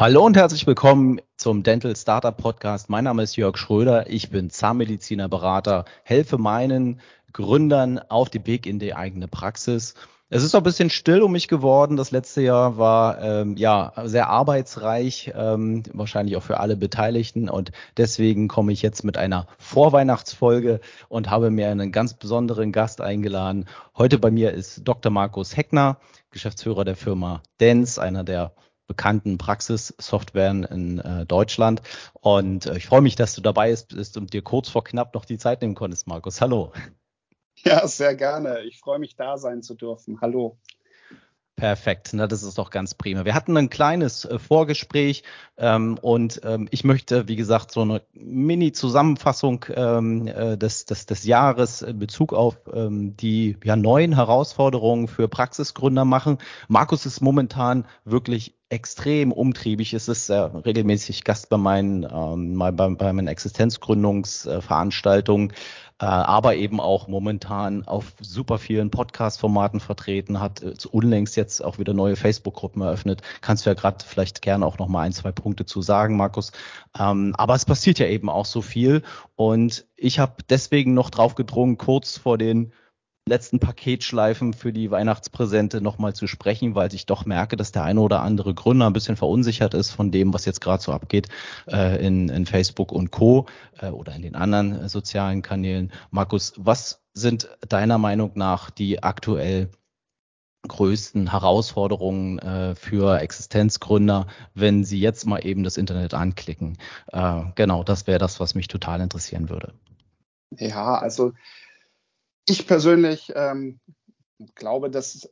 Hallo und herzlich willkommen zum Dental Startup Podcast. Mein Name ist Jörg Schröder. Ich bin Zahnmediziner, Berater, helfe meinen Gründern auf dem Weg in die eigene Praxis. Es ist noch ein bisschen still um mich geworden. Das letzte Jahr war ähm, ja sehr arbeitsreich, ähm, wahrscheinlich auch für alle Beteiligten. Und deswegen komme ich jetzt mit einer Vorweihnachtsfolge und habe mir einen ganz besonderen Gast eingeladen. Heute bei mir ist Dr. Markus Heckner, Geschäftsführer der Firma Dens, einer der bekannten Praxissoftwaren in äh, Deutschland. Und äh, ich freue mich, dass du dabei bist und dir kurz vor knapp noch die Zeit nehmen konntest, Markus. Hallo. Ja, sehr gerne. Ich freue mich, da sein zu dürfen. Hallo. Perfekt, na, das ist doch ganz prima. Wir hatten ein kleines äh, Vorgespräch ähm, und ähm, ich möchte, wie gesagt, so eine Mini-Zusammenfassung ähm, äh, des, des, des Jahres in Bezug auf ähm, die ja, neuen Herausforderungen für Praxisgründer machen. Markus ist momentan wirklich extrem umtriebig. Es ist äh, regelmäßig Gast bei meinen, ähm, bei, bei meinen Existenzgründungsveranstaltungen äh, aber eben auch momentan auf super vielen Podcast-Formaten vertreten, hat äh, unlängst jetzt auch wieder neue Facebook-Gruppen eröffnet. Kannst du ja gerade vielleicht gerne auch noch mal ein, zwei Punkte zu sagen, Markus. Ähm, aber es passiert ja eben auch so viel und ich habe deswegen noch drauf gedrungen, kurz vor den letzten Paketschleifen für die Weihnachtspräsente nochmal zu sprechen, weil ich doch merke, dass der eine oder andere Gründer ein bisschen verunsichert ist von dem, was jetzt gerade so abgeht äh, in, in Facebook und Co. Äh, oder in den anderen äh, sozialen Kanälen. Markus, was sind deiner Meinung nach die aktuell größten Herausforderungen äh, für Existenzgründer, wenn sie jetzt mal eben das Internet anklicken? Äh, genau, das wäre das, was mich total interessieren würde. Ja, also ich persönlich ähm, glaube, dass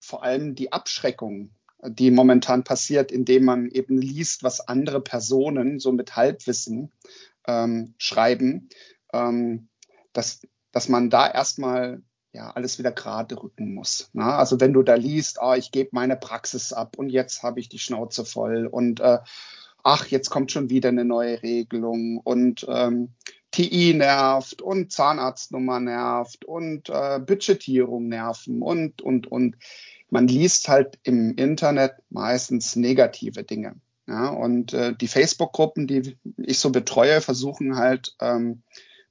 vor allem die Abschreckung, die momentan passiert, indem man eben liest, was andere Personen so mit Halbwissen ähm, schreiben, ähm, dass, dass man da erstmal ja alles wieder gerade rücken muss. Na? Ne? Also wenn du da liest, ah, ich gebe meine Praxis ab und jetzt habe ich die Schnauze voll und äh, ach, jetzt kommt schon wieder eine neue Regelung und ähm, TI nervt und Zahnarztnummer nervt und äh, Budgetierung nerven und, und, und. Man liest halt im Internet meistens negative Dinge. Ja, und äh, die Facebook-Gruppen, die ich so betreue, versuchen halt, ähm,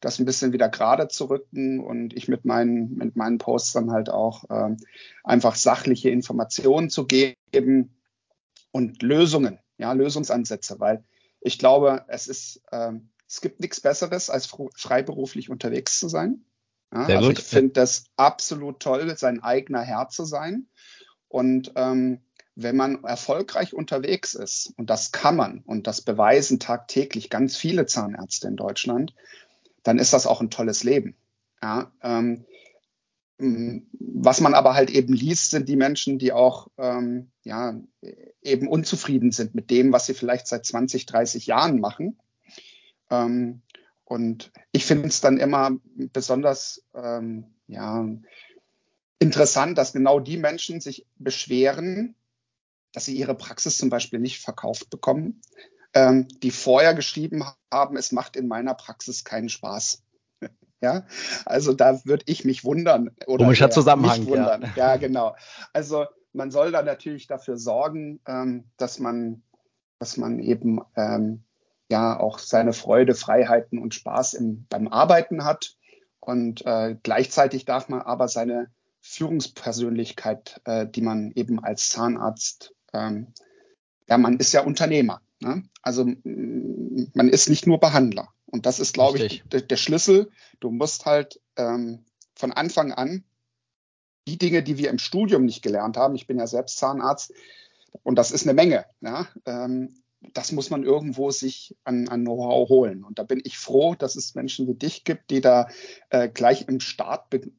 das ein bisschen wieder gerade zu rücken und ich mit meinen, mit meinen Posts dann halt auch ähm, einfach sachliche Informationen zu geben und Lösungen, ja, Lösungsansätze, weil ich glaube, es ist ähm, es gibt nichts Besseres, als freiberuflich unterwegs zu sein. Ja, also gut. ich finde das absolut toll, sein eigener Herr zu sein. Und ähm, wenn man erfolgreich unterwegs ist, und das kann man, und das beweisen tagtäglich ganz viele Zahnärzte in Deutschland, dann ist das auch ein tolles Leben. Ja, ähm, was man aber halt eben liest, sind die Menschen, die auch ähm, ja, eben unzufrieden sind mit dem, was sie vielleicht seit 20, 30 Jahren machen ähm, und ich finde es dann immer besonders ähm, ja, interessant, dass genau die Menschen sich beschweren, dass sie ihre Praxis zum Beispiel nicht verkauft bekommen, ähm, die vorher geschrieben haben, es macht in meiner Praxis keinen Spaß. Ja, also da würde ich mich wundern. Oder Komischer Zusammenhang. Wundern. Ja. ja, genau. Also man soll da natürlich dafür sorgen, ähm, dass man, dass man eben ähm, ja auch seine Freude, Freiheiten und Spaß im, beim Arbeiten hat. Und äh, gleichzeitig darf man aber seine Führungspersönlichkeit, äh, die man eben als Zahnarzt, ähm, ja, man ist ja Unternehmer. Ne? Also man ist nicht nur Behandler. Und das ist, glaube ich, der, Schlüssel. Du musst halt ähm, von Anfang an die Dinge, die wir im Studium nicht gelernt haben, ich bin ja selbst Zahnarzt, und das ist eine Menge, ja, ähm, das muss man irgendwo sich an, an Know-how holen. Und da bin ich froh, dass es Menschen wie dich gibt, die da äh, gleich im Start be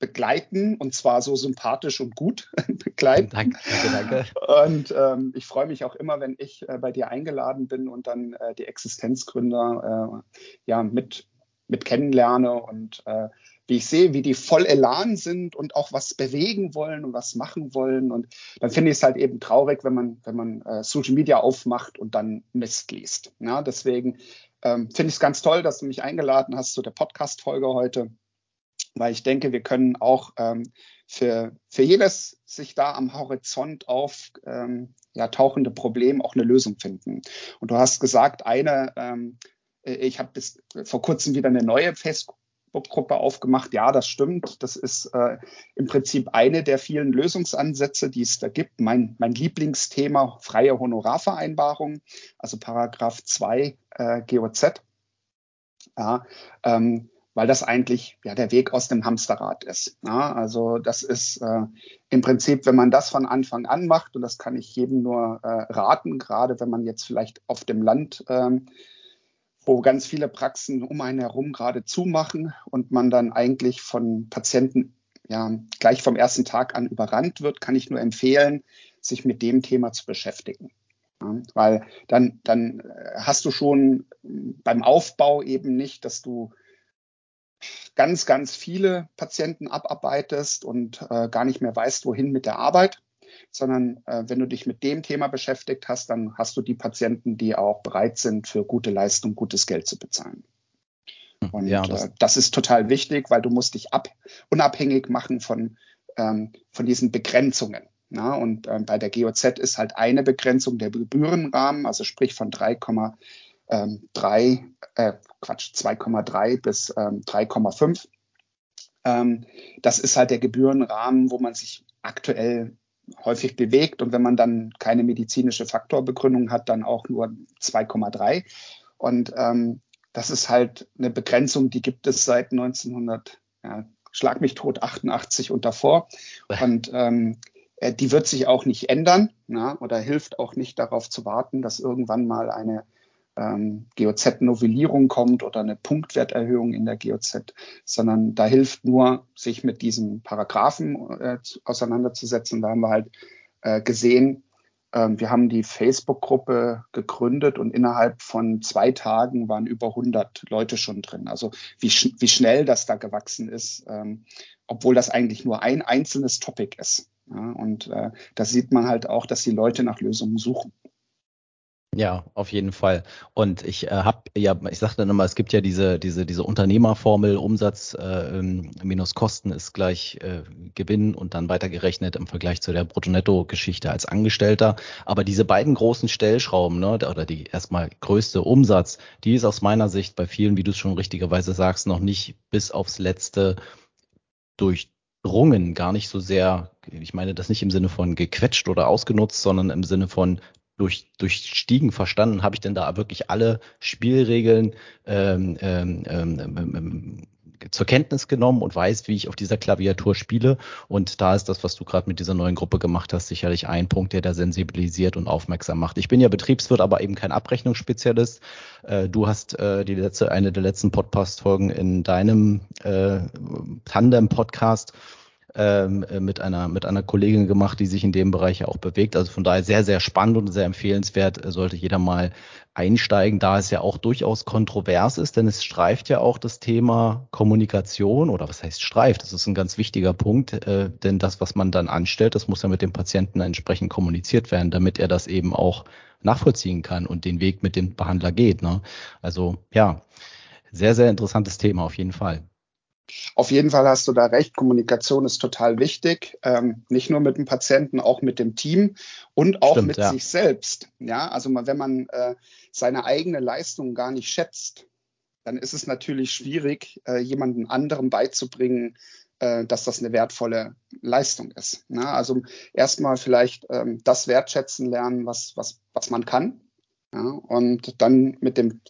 begleiten und zwar so sympathisch und gut begleiten. Danke, danke. Und ähm, ich freue mich auch immer, wenn ich äh, bei dir eingeladen bin und dann äh, die Existenzgründer äh, ja mit, mit kennenlerne und äh, wie ich sehe, wie die voll Elan sind und auch was bewegen wollen und was machen wollen. Und dann finde ich es halt eben traurig, wenn man, wenn man äh, Social Media aufmacht und dann Mist liest. Ja, deswegen ähm, finde ich es ganz toll, dass du mich eingeladen hast zu der Podcast-Folge heute, weil ich denke, wir können auch ähm, für, für jedes sich da am Horizont auf, ähm, ja, tauchende Problem auch eine Lösung finden. Und du hast gesagt, eine, ähm, ich habe bis vor kurzem wieder eine neue Facebook-Gruppe aufgemacht. Ja, das stimmt. Das ist äh, im Prinzip eine der vielen Lösungsansätze, die es da gibt. Mein, mein Lieblingsthema freie Honorarvereinbarung, also Paragraph 2 äh, GOZ. Ja, ähm, weil das eigentlich ja der Weg aus dem Hamsterrad ist. Ja, also das ist äh, im Prinzip, wenn man das von Anfang an macht, und das kann ich jedem nur äh, raten, gerade wenn man jetzt vielleicht auf dem Land, ähm, wo ganz viele Praxen um einen herum gerade zumachen und man dann eigentlich von Patienten ja gleich vom ersten Tag an überrannt wird, kann ich nur empfehlen, sich mit dem Thema zu beschäftigen. Ja, weil dann, dann hast du schon beim Aufbau eben nicht, dass du ganz, ganz viele Patienten abarbeitest und äh, gar nicht mehr weißt, wohin mit der Arbeit, sondern äh, wenn du dich mit dem Thema beschäftigt hast, dann hast du die Patienten, die auch bereit sind, für gute Leistung gutes Geld zu bezahlen. Hm, und ja, das, äh, das ist total wichtig, weil du musst dich ab, unabhängig machen von, ähm, von diesen Begrenzungen. Na, und äh, bei der GOZ ist halt eine Begrenzung der Gebührenrahmen, also sprich von 3,3 ähm, äh, Quatsch, 2,3 bis ähm, 3,5. Ähm, das ist halt der Gebührenrahmen, wo man sich aktuell häufig bewegt. Und wenn man dann keine medizinische Faktorbegründung hat, dann auch nur 2,3. Und ähm, das ist halt eine Begrenzung, die gibt es seit 1900, ja, schlag mich tot, 88 und davor. Und ähm, äh, die wird sich auch nicht ändern na, oder hilft auch nicht darauf zu warten, dass irgendwann mal eine ähm, GOZ-Novellierung kommt oder eine Punktwerterhöhung in der GOZ, sondern da hilft nur, sich mit diesen Paragraphen äh, auseinanderzusetzen. Da haben wir halt äh, gesehen, äh, wir haben die Facebook-Gruppe gegründet und innerhalb von zwei Tagen waren über 100 Leute schon drin. Also wie, sch wie schnell das da gewachsen ist, ähm, obwohl das eigentlich nur ein einzelnes Topic ist. Ja, und äh, da sieht man halt auch, dass die Leute nach Lösungen suchen. Ja, auf jeden Fall. Und ich äh, habe ja, ich sagte dann immer, es gibt ja diese diese diese Unternehmerformel, Umsatz äh, ähm, minus Kosten ist gleich äh, Gewinn und dann weitergerechnet im Vergleich zu der Brutto-Netto-Geschichte als Angestellter. Aber diese beiden großen Stellschrauben, ne, oder die erstmal größte Umsatz, die ist aus meiner Sicht bei vielen, wie du es schon richtigerweise sagst, noch nicht bis aufs letzte durchdrungen, gar nicht so sehr, ich meine das nicht im Sinne von gequetscht oder ausgenutzt, sondern im Sinne von durch, durchstiegen verstanden, habe ich denn da wirklich alle Spielregeln ähm, ähm, ähm, ähm, zur Kenntnis genommen und weiß, wie ich auf dieser Klaviatur spiele. Und da ist das, was du gerade mit dieser neuen Gruppe gemacht hast, sicherlich ein Punkt, der da sensibilisiert und aufmerksam macht. Ich bin ja Betriebswirt, aber eben kein Abrechnungsspezialist. Äh, du hast äh, die letzte, eine der letzten Podcast-Folgen in deinem äh, Tandem-Podcast ähm, äh, mit einer mit einer Kollegin gemacht, die sich in dem Bereich ja auch bewegt. Also von daher sehr sehr spannend und sehr empfehlenswert. Äh, sollte jeder mal einsteigen, da es ja auch durchaus kontrovers ist, denn es streift ja auch das Thema Kommunikation oder was heißt streift? Das ist ein ganz wichtiger Punkt, äh, denn das, was man dann anstellt, das muss ja mit dem Patienten entsprechend kommuniziert werden, damit er das eben auch nachvollziehen kann und den Weg mit dem Behandler geht. Ne? Also ja, sehr, sehr interessantes Thema auf jeden Fall. Auf jeden Fall hast du da recht. Kommunikation ist total wichtig. Ähm, nicht nur mit dem Patienten, auch mit dem Team und auch Stimmt, mit ja. sich selbst. Ja, also wenn man äh, seine eigene Leistung gar nicht schätzt, dann ist es natürlich schwierig, äh, jemanden anderem beizubringen, äh, dass das eine wertvolle Leistung ist. Ja, ne? also erstmal vielleicht ähm, das wertschätzen lernen, was, was, was man kann. Ja, und dann mit dem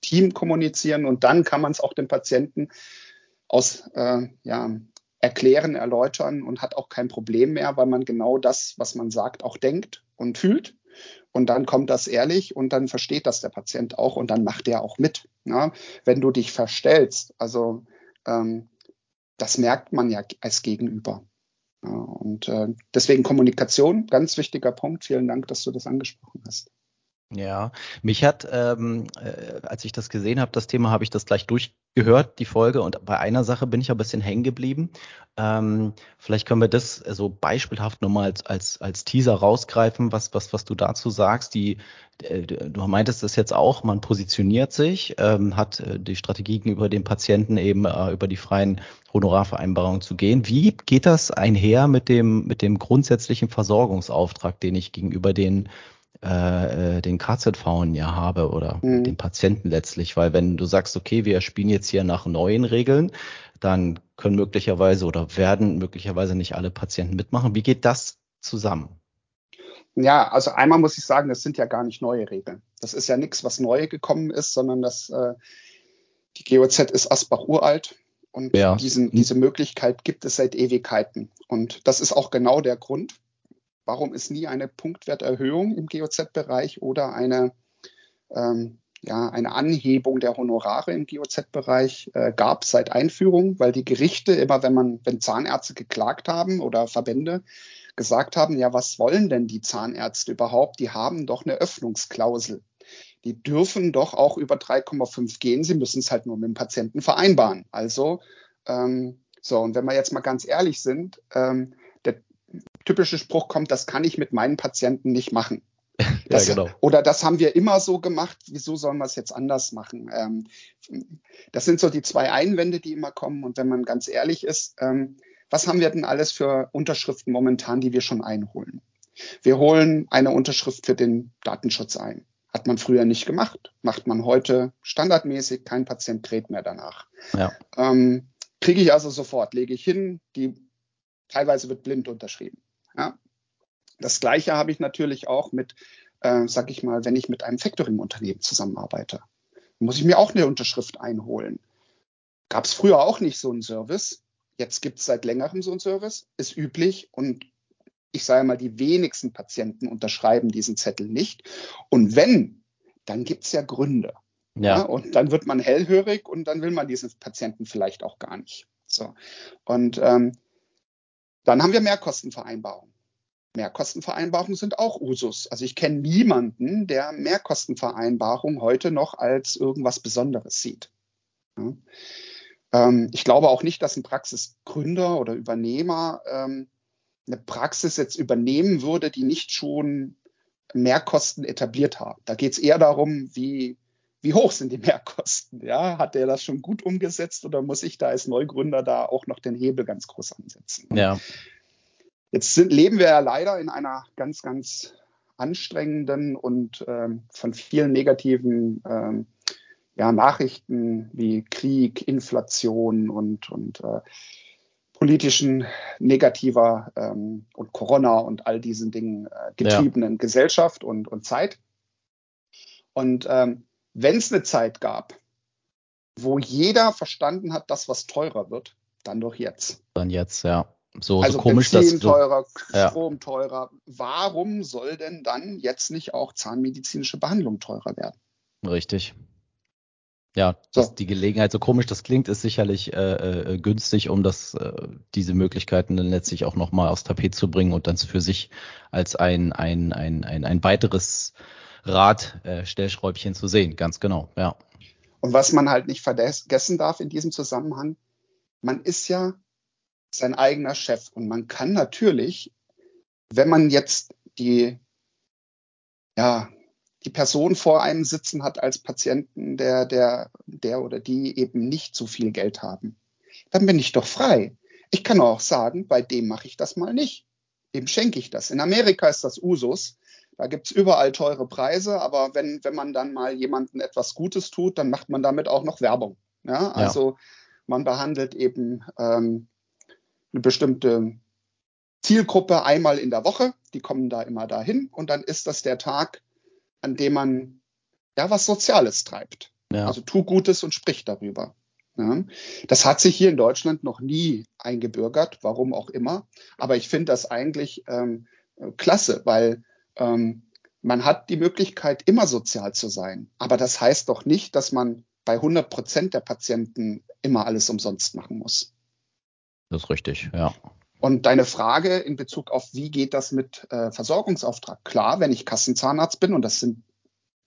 Team kommunizieren und dann kann man es auch dem Patienten aus äh, ja, erklären, erläutern und hat auch kein Problem mehr, weil man genau das, was man sagt, auch denkt und fühlt. Und dann kommt das ehrlich und dann versteht das der Patient auch und dann macht er auch mit. Ja? Wenn du dich verstellst, also ähm, das merkt man ja als Gegenüber. Ja, und äh, deswegen Kommunikation, ganz wichtiger Punkt. Vielen Dank, dass du das angesprochen hast. Ja, mich hat, ähm, äh, als ich das gesehen habe, das Thema, habe ich das gleich durch gehört, die Folge, und bei einer Sache bin ich ein bisschen hängen geblieben. Ähm, vielleicht können wir das so beispielhaft nochmal als, als, als Teaser rausgreifen, was, was, was du dazu sagst. Die, äh, du meintest das jetzt auch, man positioniert sich, ähm, hat äh, die Strategie gegenüber dem Patienten eben äh, über die freien Honorarvereinbarungen zu gehen. Wie geht das einher mit dem, mit dem grundsätzlichen Versorgungsauftrag, den ich gegenüber den äh, äh den KZV ja habe oder mhm. den Patienten letztlich, weil wenn du sagst, okay, wir spielen jetzt hier nach neuen Regeln, dann können möglicherweise oder werden möglicherweise nicht alle Patienten mitmachen. Wie geht das zusammen? Ja, also einmal muss ich sagen, das sind ja gar nicht neue Regeln. Das ist ja nichts, was neu gekommen ist, sondern das äh, die GOZ ist Asbach uralt und ja. diesen, diese Möglichkeit gibt es seit Ewigkeiten. Und das ist auch genau der Grund, warum es nie eine Punktwerterhöhung im GOZ-Bereich oder eine, ähm, ja, eine Anhebung der Honorare im GOZ-Bereich äh, gab seit Einführung, weil die Gerichte immer, wenn man, wenn Zahnärzte geklagt haben oder Verbände gesagt haben, ja, was wollen denn die Zahnärzte überhaupt? Die haben doch eine Öffnungsklausel. Die dürfen doch auch über 3,5 gehen. Sie müssen es halt nur mit dem Patienten vereinbaren. Also, ähm, so, und wenn wir jetzt mal ganz ehrlich sind, ähm, typische Spruch kommt, das kann ich mit meinen Patienten nicht machen. Das, ja, genau. Oder das haben wir immer so gemacht, wieso sollen wir es jetzt anders machen? Ähm, das sind so die zwei Einwände, die immer kommen. Und wenn man ganz ehrlich ist, ähm, was haben wir denn alles für Unterschriften momentan, die wir schon einholen? Wir holen eine Unterschrift für den Datenschutz ein. Hat man früher nicht gemacht, macht man heute standardmäßig, kein Patient kräht mehr danach. Ja. Ähm, Kriege ich also sofort, lege ich hin, die teilweise wird blind unterschrieben. Ja. Das gleiche habe ich natürlich auch mit äh, sag ich mal, wenn ich mit einem Factoring-Unternehmen zusammenarbeite, muss ich mir auch eine Unterschrift einholen. Gab es früher auch nicht so einen Service. Jetzt gibt es seit längerem so einen Service, ist üblich und ich sage mal, die wenigsten Patienten unterschreiben diesen Zettel nicht. Und wenn, dann gibt es ja Gründe. Ja. ja. Und dann wird man hellhörig und dann will man diesen Patienten vielleicht auch gar nicht. So. Und ähm, dann haben wir Mehrkostenvereinbarungen. Mehrkostenvereinbarungen sind auch Usus. Also ich kenne niemanden, der Mehrkostenvereinbarungen heute noch als irgendwas Besonderes sieht. Ja. Ähm, ich glaube auch nicht, dass ein Praxisgründer oder Übernehmer ähm, eine Praxis jetzt übernehmen würde, die nicht schon Mehrkosten etabliert haben. Da geht es eher darum, wie, wie hoch sind die Mehrkosten? Ja, hat der das schon gut umgesetzt oder muss ich da als Neugründer da auch noch den Hebel ganz groß ansetzen? Ja. Jetzt sind, leben wir ja leider in einer ganz, ganz anstrengenden und ähm, von vielen negativen ähm, ja, Nachrichten wie Krieg, Inflation und, und äh, politischen negativer ähm, und Corona und all diesen Dingen äh, getriebenen ja. Gesellschaft und, und Zeit. Und ähm, wenn es eine Zeit gab, wo jeder verstanden hat, dass was teurer wird, dann doch jetzt. Dann jetzt, ja. So, also so komisch, Benzin dass teurer, ja. Strom teurer. Warum soll denn dann jetzt nicht auch zahnmedizinische Behandlung teurer werden? Richtig. Ja, so. die Gelegenheit, so komisch das klingt, ist sicherlich äh, äh, günstig, um das, äh, diese Möglichkeiten dann letztlich auch nochmal aufs Tapet zu bringen und dann für sich als ein, ein, ein, ein, ein weiteres Rad, äh, zu sehen. Ganz genau, ja. Und was man halt nicht vergessen darf in diesem Zusammenhang, man ist ja sein eigener Chef. Und man kann natürlich, wenn man jetzt die, ja, die Person vor einem sitzen hat als Patienten, der, der, der oder die eben nicht so viel Geld haben, dann bin ich doch frei. Ich kann auch sagen, bei dem mache ich das mal nicht. Dem schenke ich das. In Amerika ist das Usus. Da gibt's überall teure Preise, aber wenn, wenn man dann mal jemanden etwas Gutes tut, dann macht man damit auch noch Werbung. Ja, also ja. man behandelt eben ähm, eine bestimmte Zielgruppe einmal in der Woche. Die kommen da immer dahin und dann ist das der Tag, an dem man ja was Soziales treibt. Ja. Also tu Gutes und sprich darüber. Ja. Das hat sich hier in Deutschland noch nie eingebürgert, warum auch immer. Aber ich finde das eigentlich ähm, klasse, weil ähm, man hat die Möglichkeit, immer sozial zu sein. Aber das heißt doch nicht, dass man bei 100 Prozent der Patienten immer alles umsonst machen muss. Das ist richtig, ja. Und deine Frage in Bezug auf, wie geht das mit äh, Versorgungsauftrag? Klar, wenn ich Kassenzahnarzt bin, und das sind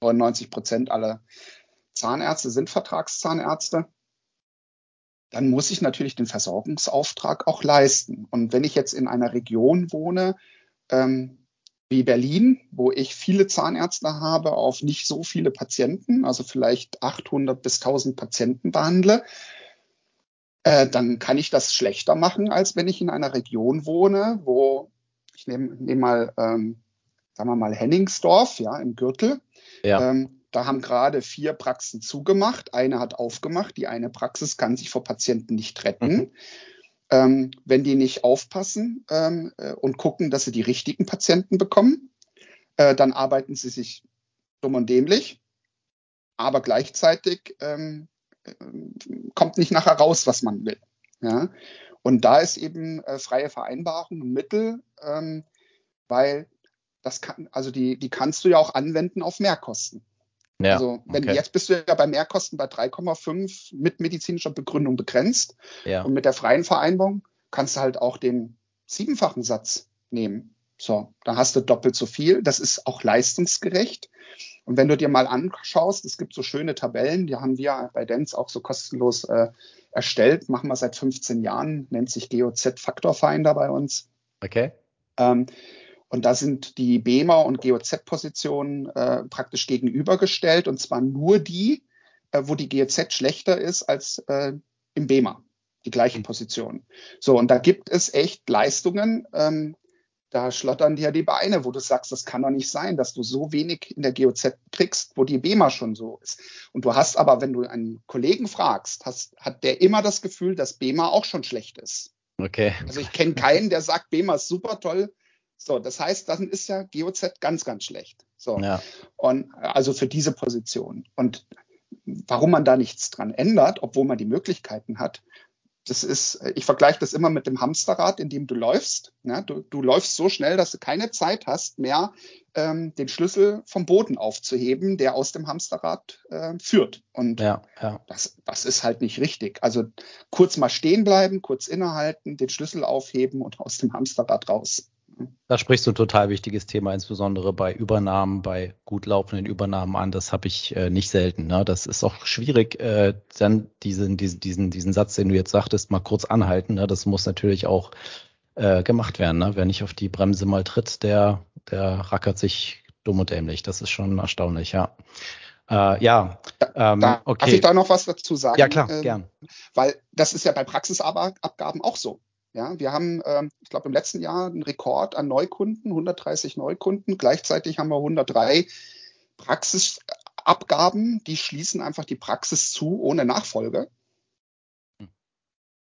99 Prozent aller Zahnärzte sind Vertragszahnärzte, dann muss ich natürlich den Versorgungsauftrag auch leisten. Und wenn ich jetzt in einer Region wohne, ähm, wie Berlin, wo ich viele Zahnärzte habe auf nicht so viele Patienten, also vielleicht 800 bis 1000 Patienten behandle, äh, dann kann ich das schlechter machen, als wenn ich in einer Region wohne, wo ich nehme nehm mal, ähm, sagen wir mal Henningsdorf, ja, im Gürtel. Ja. Ähm, da haben gerade vier Praxen zugemacht. Eine hat aufgemacht. Die eine Praxis kann sich vor Patienten nicht retten. Mhm. Ähm, wenn die nicht aufpassen ähm, äh, und gucken, dass sie die richtigen Patienten bekommen, äh, dann arbeiten sie sich dumm und dämlich. Aber gleichzeitig ähm, äh, kommt nicht nachher raus, was man will. Ja? Und da ist eben äh, freie Vereinbarung ein Mittel, ähm, weil das kann, also die, die kannst du ja auch anwenden auf Mehrkosten. Ja, also wenn okay. jetzt bist du ja bei Mehrkosten bei 3,5 mit medizinischer Begründung begrenzt. Ja. Und mit der freien Vereinbarung kannst du halt auch den siebenfachen Satz nehmen. So, da hast du doppelt so viel. Das ist auch leistungsgerecht. Und wenn du dir mal anschaust, es gibt so schöne Tabellen, die haben wir bei Dents auch so kostenlos äh, erstellt, machen wir seit 15 Jahren, nennt sich GOZ Factor Finder bei uns. Okay. Ähm, und da sind die BEMA und GOZ-Positionen äh, praktisch gegenübergestellt und zwar nur die, äh, wo die GOZ schlechter ist als äh, im BEMA, die gleichen Positionen. So, und da gibt es echt Leistungen, ähm, da schlottern dir die Beine, wo du sagst, das kann doch nicht sein, dass du so wenig in der GOZ kriegst, wo die BEMA schon so ist. Und du hast aber, wenn du einen Kollegen fragst, hast, hat der immer das Gefühl, dass BEMA auch schon schlecht ist. Okay. Also ich kenne keinen, der sagt, BEMA ist super toll, so, das heißt, dann ist ja GOZ ganz, ganz schlecht. So. Ja. Und also für diese Position. Und warum man da nichts dran ändert, obwohl man die Möglichkeiten hat, das ist, ich vergleiche das immer mit dem Hamsterrad, in dem du läufst. Ja, du, du läufst so schnell, dass du keine Zeit hast mehr, ähm, den Schlüssel vom Boden aufzuheben, der aus dem Hamsterrad äh, führt. Und ja, ja. Das, das ist halt nicht richtig. Also kurz mal stehen bleiben, kurz innehalten, den Schlüssel aufheben und aus dem Hamsterrad raus. Da sprichst du ein total wichtiges Thema, insbesondere bei Übernahmen, bei gut laufenden Übernahmen an. Das habe ich äh, nicht selten. Ne? Das ist auch schwierig, äh, dann diesen, diesen, diesen, diesen Satz, den du jetzt sagtest, mal kurz anhalten. Ne? Das muss natürlich auch äh, gemacht werden. Ne? Wer nicht auf die Bremse mal tritt, der, der rackert sich dumm und dämlich. Das ist schon erstaunlich, ja. Äh, ja, ähm, da, okay. Darf ich da noch was dazu sagen? Ja, klar, ähm, gern. Weil das ist ja bei Praxisabgaben auch so. Ja, wir haben, ähm, ich glaube, im letzten Jahr einen Rekord an Neukunden, 130 Neukunden. Gleichzeitig haben wir 103 Praxisabgaben, die schließen einfach die Praxis zu ohne Nachfolge.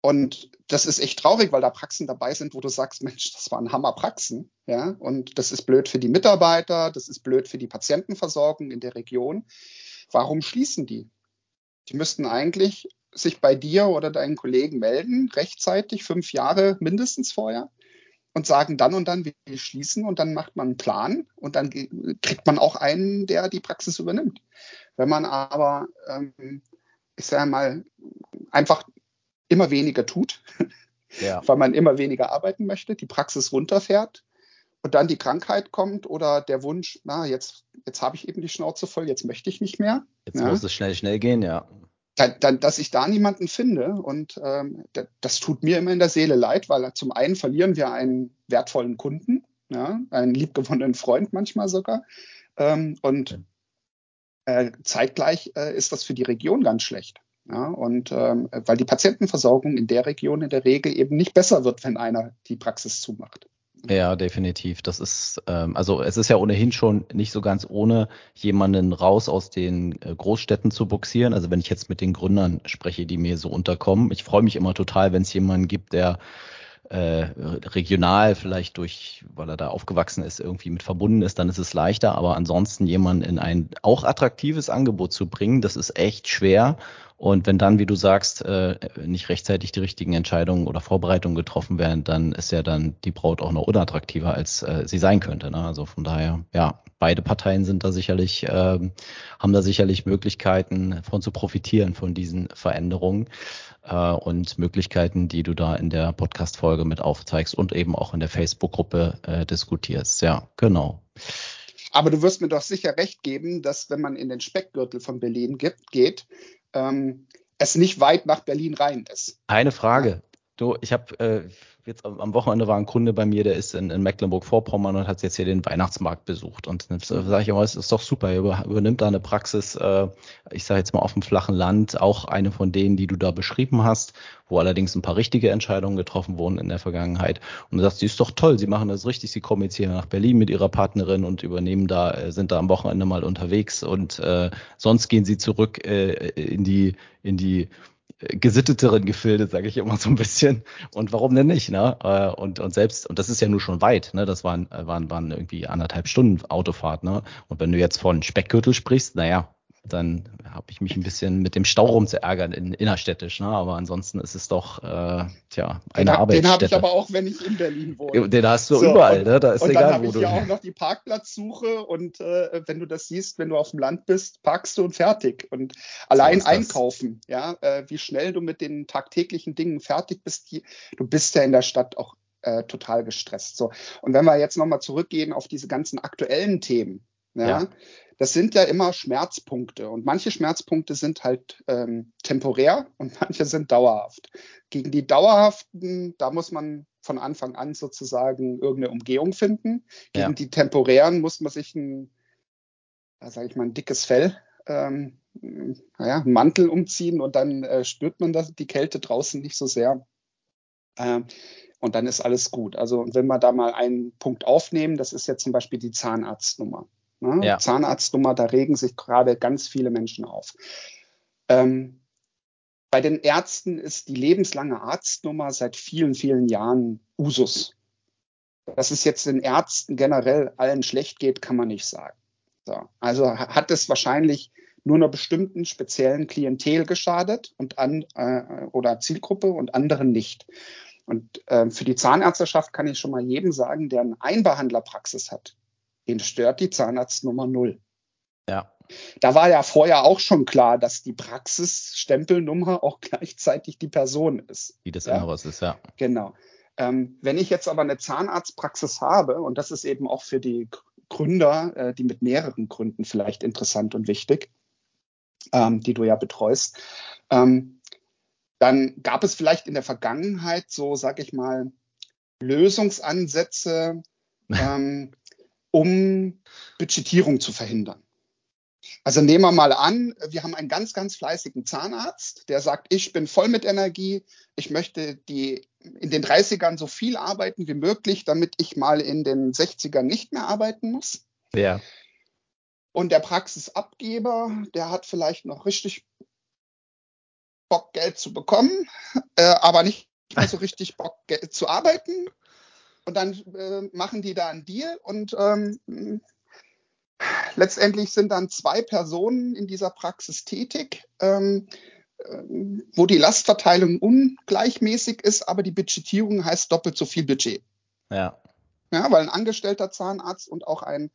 Und das ist echt traurig, weil da Praxen dabei sind, wo du sagst, Mensch, das waren Hammerpraxen, ja. Und das ist blöd für die Mitarbeiter, das ist blöd für die Patientenversorgung in der Region. Warum schließen die? Die müssten eigentlich sich bei dir oder deinen Kollegen melden, rechtzeitig, fünf Jahre mindestens vorher und sagen dann und dann, wir schließen und dann macht man einen Plan und dann kriegt man auch einen, der die Praxis übernimmt. Wenn man aber, ähm, ich sage mal, einfach immer weniger tut, ja. weil man immer weniger arbeiten möchte, die Praxis runterfährt und dann die Krankheit kommt oder der Wunsch, na, jetzt, jetzt habe ich eben die Schnauze voll, jetzt möchte ich nicht mehr. Jetzt ja. muss es schnell, schnell gehen, ja dann, dass ich da niemanden finde und ähm, das tut mir immer in der Seele leid, weil zum einen verlieren wir einen wertvollen Kunden, ja, einen liebgewonnenen Freund manchmal sogar ähm, und äh, zeitgleich äh, ist das für die Region ganz schlecht. Ja, und ähm, weil die Patientenversorgung in der Region in der Regel eben nicht besser wird, wenn einer die Praxis zumacht. Ja, definitiv. Das ist, ähm, also es ist ja ohnehin schon nicht so ganz ohne, jemanden raus aus den äh, Großstädten zu boxieren. Also wenn ich jetzt mit den Gründern spreche, die mir so unterkommen. Ich freue mich immer total, wenn es jemanden gibt, der äh, regional vielleicht durch, weil er da aufgewachsen ist, irgendwie mit verbunden ist, dann ist es leichter. Aber ansonsten jemanden in ein auch attraktives Angebot zu bringen, das ist echt schwer. Und wenn dann, wie du sagst, äh, nicht rechtzeitig die richtigen Entscheidungen oder Vorbereitungen getroffen werden, dann ist ja dann die Braut auch noch unattraktiver, als äh, sie sein könnte. Ne? Also von daher, ja, beide Parteien sind da sicherlich, äh, haben da sicherlich Möglichkeiten von zu profitieren von diesen Veränderungen äh, und Möglichkeiten, die du da in der Podcast-Folge mit aufzeigst und eben auch in der Facebook-Gruppe äh, diskutierst. Ja, genau. Aber du wirst mir doch sicher recht geben, dass wenn man in den Speckgürtel von Berlin gibt, geht, ähm, es nicht weit nach Berlin rein ist. Eine Frage. Du, ich habe äh, jetzt am Wochenende war ein Kunde bei mir, der ist in, in Mecklenburg-Vorpommern und hat jetzt hier den Weihnachtsmarkt besucht. Und dann sage ich immer, es ist doch super, er übernimmt da eine Praxis, äh, ich sage jetzt mal auf dem flachen Land, auch eine von denen, die du da beschrieben hast, wo allerdings ein paar richtige Entscheidungen getroffen wurden in der Vergangenheit. Und du sagst, sie ist doch toll, sie machen das richtig, sie kommen jetzt hier nach Berlin mit ihrer Partnerin und übernehmen da, äh, sind da am Wochenende mal unterwegs und äh, sonst gehen sie zurück äh, in die, in die gesitteteren Gefilde, sage ich immer so ein bisschen. Und warum denn nicht? Ne? Äh, und, und selbst, und das ist ja nur schon weit, ne? Das waren, waren, waren irgendwie anderthalb Stunden Autofahrt, ne? Und wenn du jetzt von Speckgürtel sprichst, naja, dann habe ich mich ein bisschen mit dem Stau rumzuärgern in innerstädtisch, ne? aber ansonsten ist es doch äh, tja eine den, Arbeitsstätte. Den habe ich aber auch, wenn ich in Berlin wohne. Den hast du so, überall, und, ne? Da ist und egal, dann habe ich ja auch noch die Parkplatzsuche und äh, wenn du das siehst, wenn du auf dem Land bist, parkst du und fertig. Und allein so einkaufen, ja, äh, wie schnell du mit den tagtäglichen Dingen fertig bist, die, du bist ja in der Stadt auch äh, total gestresst. So und wenn wir jetzt nochmal zurückgehen auf diese ganzen aktuellen Themen, ja, ja das sind ja immer Schmerzpunkte und manche Schmerzpunkte sind halt ähm, temporär und manche sind dauerhaft. Gegen die dauerhaften, da muss man von Anfang an sozusagen irgendeine Umgehung finden. Gegen ja. die temporären muss man sich ein, da sage ich mal, ein dickes Fell, ähm, naja, einen Mantel umziehen und dann äh, spürt man das, die Kälte draußen nicht so sehr. Ähm, und dann ist alles gut. Also wenn wir da mal einen Punkt aufnehmen, das ist jetzt zum Beispiel die Zahnarztnummer. Ne? Ja. Zahnarztnummer, da regen sich gerade ganz viele Menschen auf. Ähm, bei den Ärzten ist die lebenslange Arztnummer seit vielen, vielen Jahren Usus. Dass es jetzt den Ärzten generell allen schlecht geht, kann man nicht sagen. So. Also hat es wahrscheinlich nur einer bestimmten speziellen Klientel geschadet und an, äh, oder Zielgruppe und anderen nicht. Und äh, für die Zahnärzteschaft kann ich schon mal jedem sagen, der eine Einbehandlerpraxis hat, den stört die Zahnarztnummer null. Ja. Da war ja vorher auch schon klar, dass die Praxisstempelnummer auch gleichzeitig die Person ist. Wie das ja? immer was ist, ja. Genau. Ähm, wenn ich jetzt aber eine Zahnarztpraxis habe, und das ist eben auch für die Gründer, äh, die mit mehreren Gründen vielleicht interessant und wichtig, ähm, die du ja betreust, ähm, dann gab es vielleicht in der Vergangenheit so, sag ich mal, Lösungsansätze, ähm, um Budgetierung zu verhindern. Also nehmen wir mal an, wir haben einen ganz, ganz fleißigen Zahnarzt, der sagt, ich bin voll mit Energie, ich möchte die in den 30ern so viel arbeiten wie möglich, damit ich mal in den 60ern nicht mehr arbeiten muss. Ja. Und der Praxisabgeber, der hat vielleicht noch richtig Bock, Geld zu bekommen, äh, aber nicht mehr so richtig Bock, Geld zu arbeiten und dann äh, machen die da einen Deal und ähm, letztendlich sind dann zwei Personen in dieser Praxis tätig, ähm, äh, wo die Lastverteilung ungleichmäßig ist, aber die Budgetierung heißt doppelt so viel Budget. Ja. Ja, weil ein angestellter Zahnarzt und auch ein,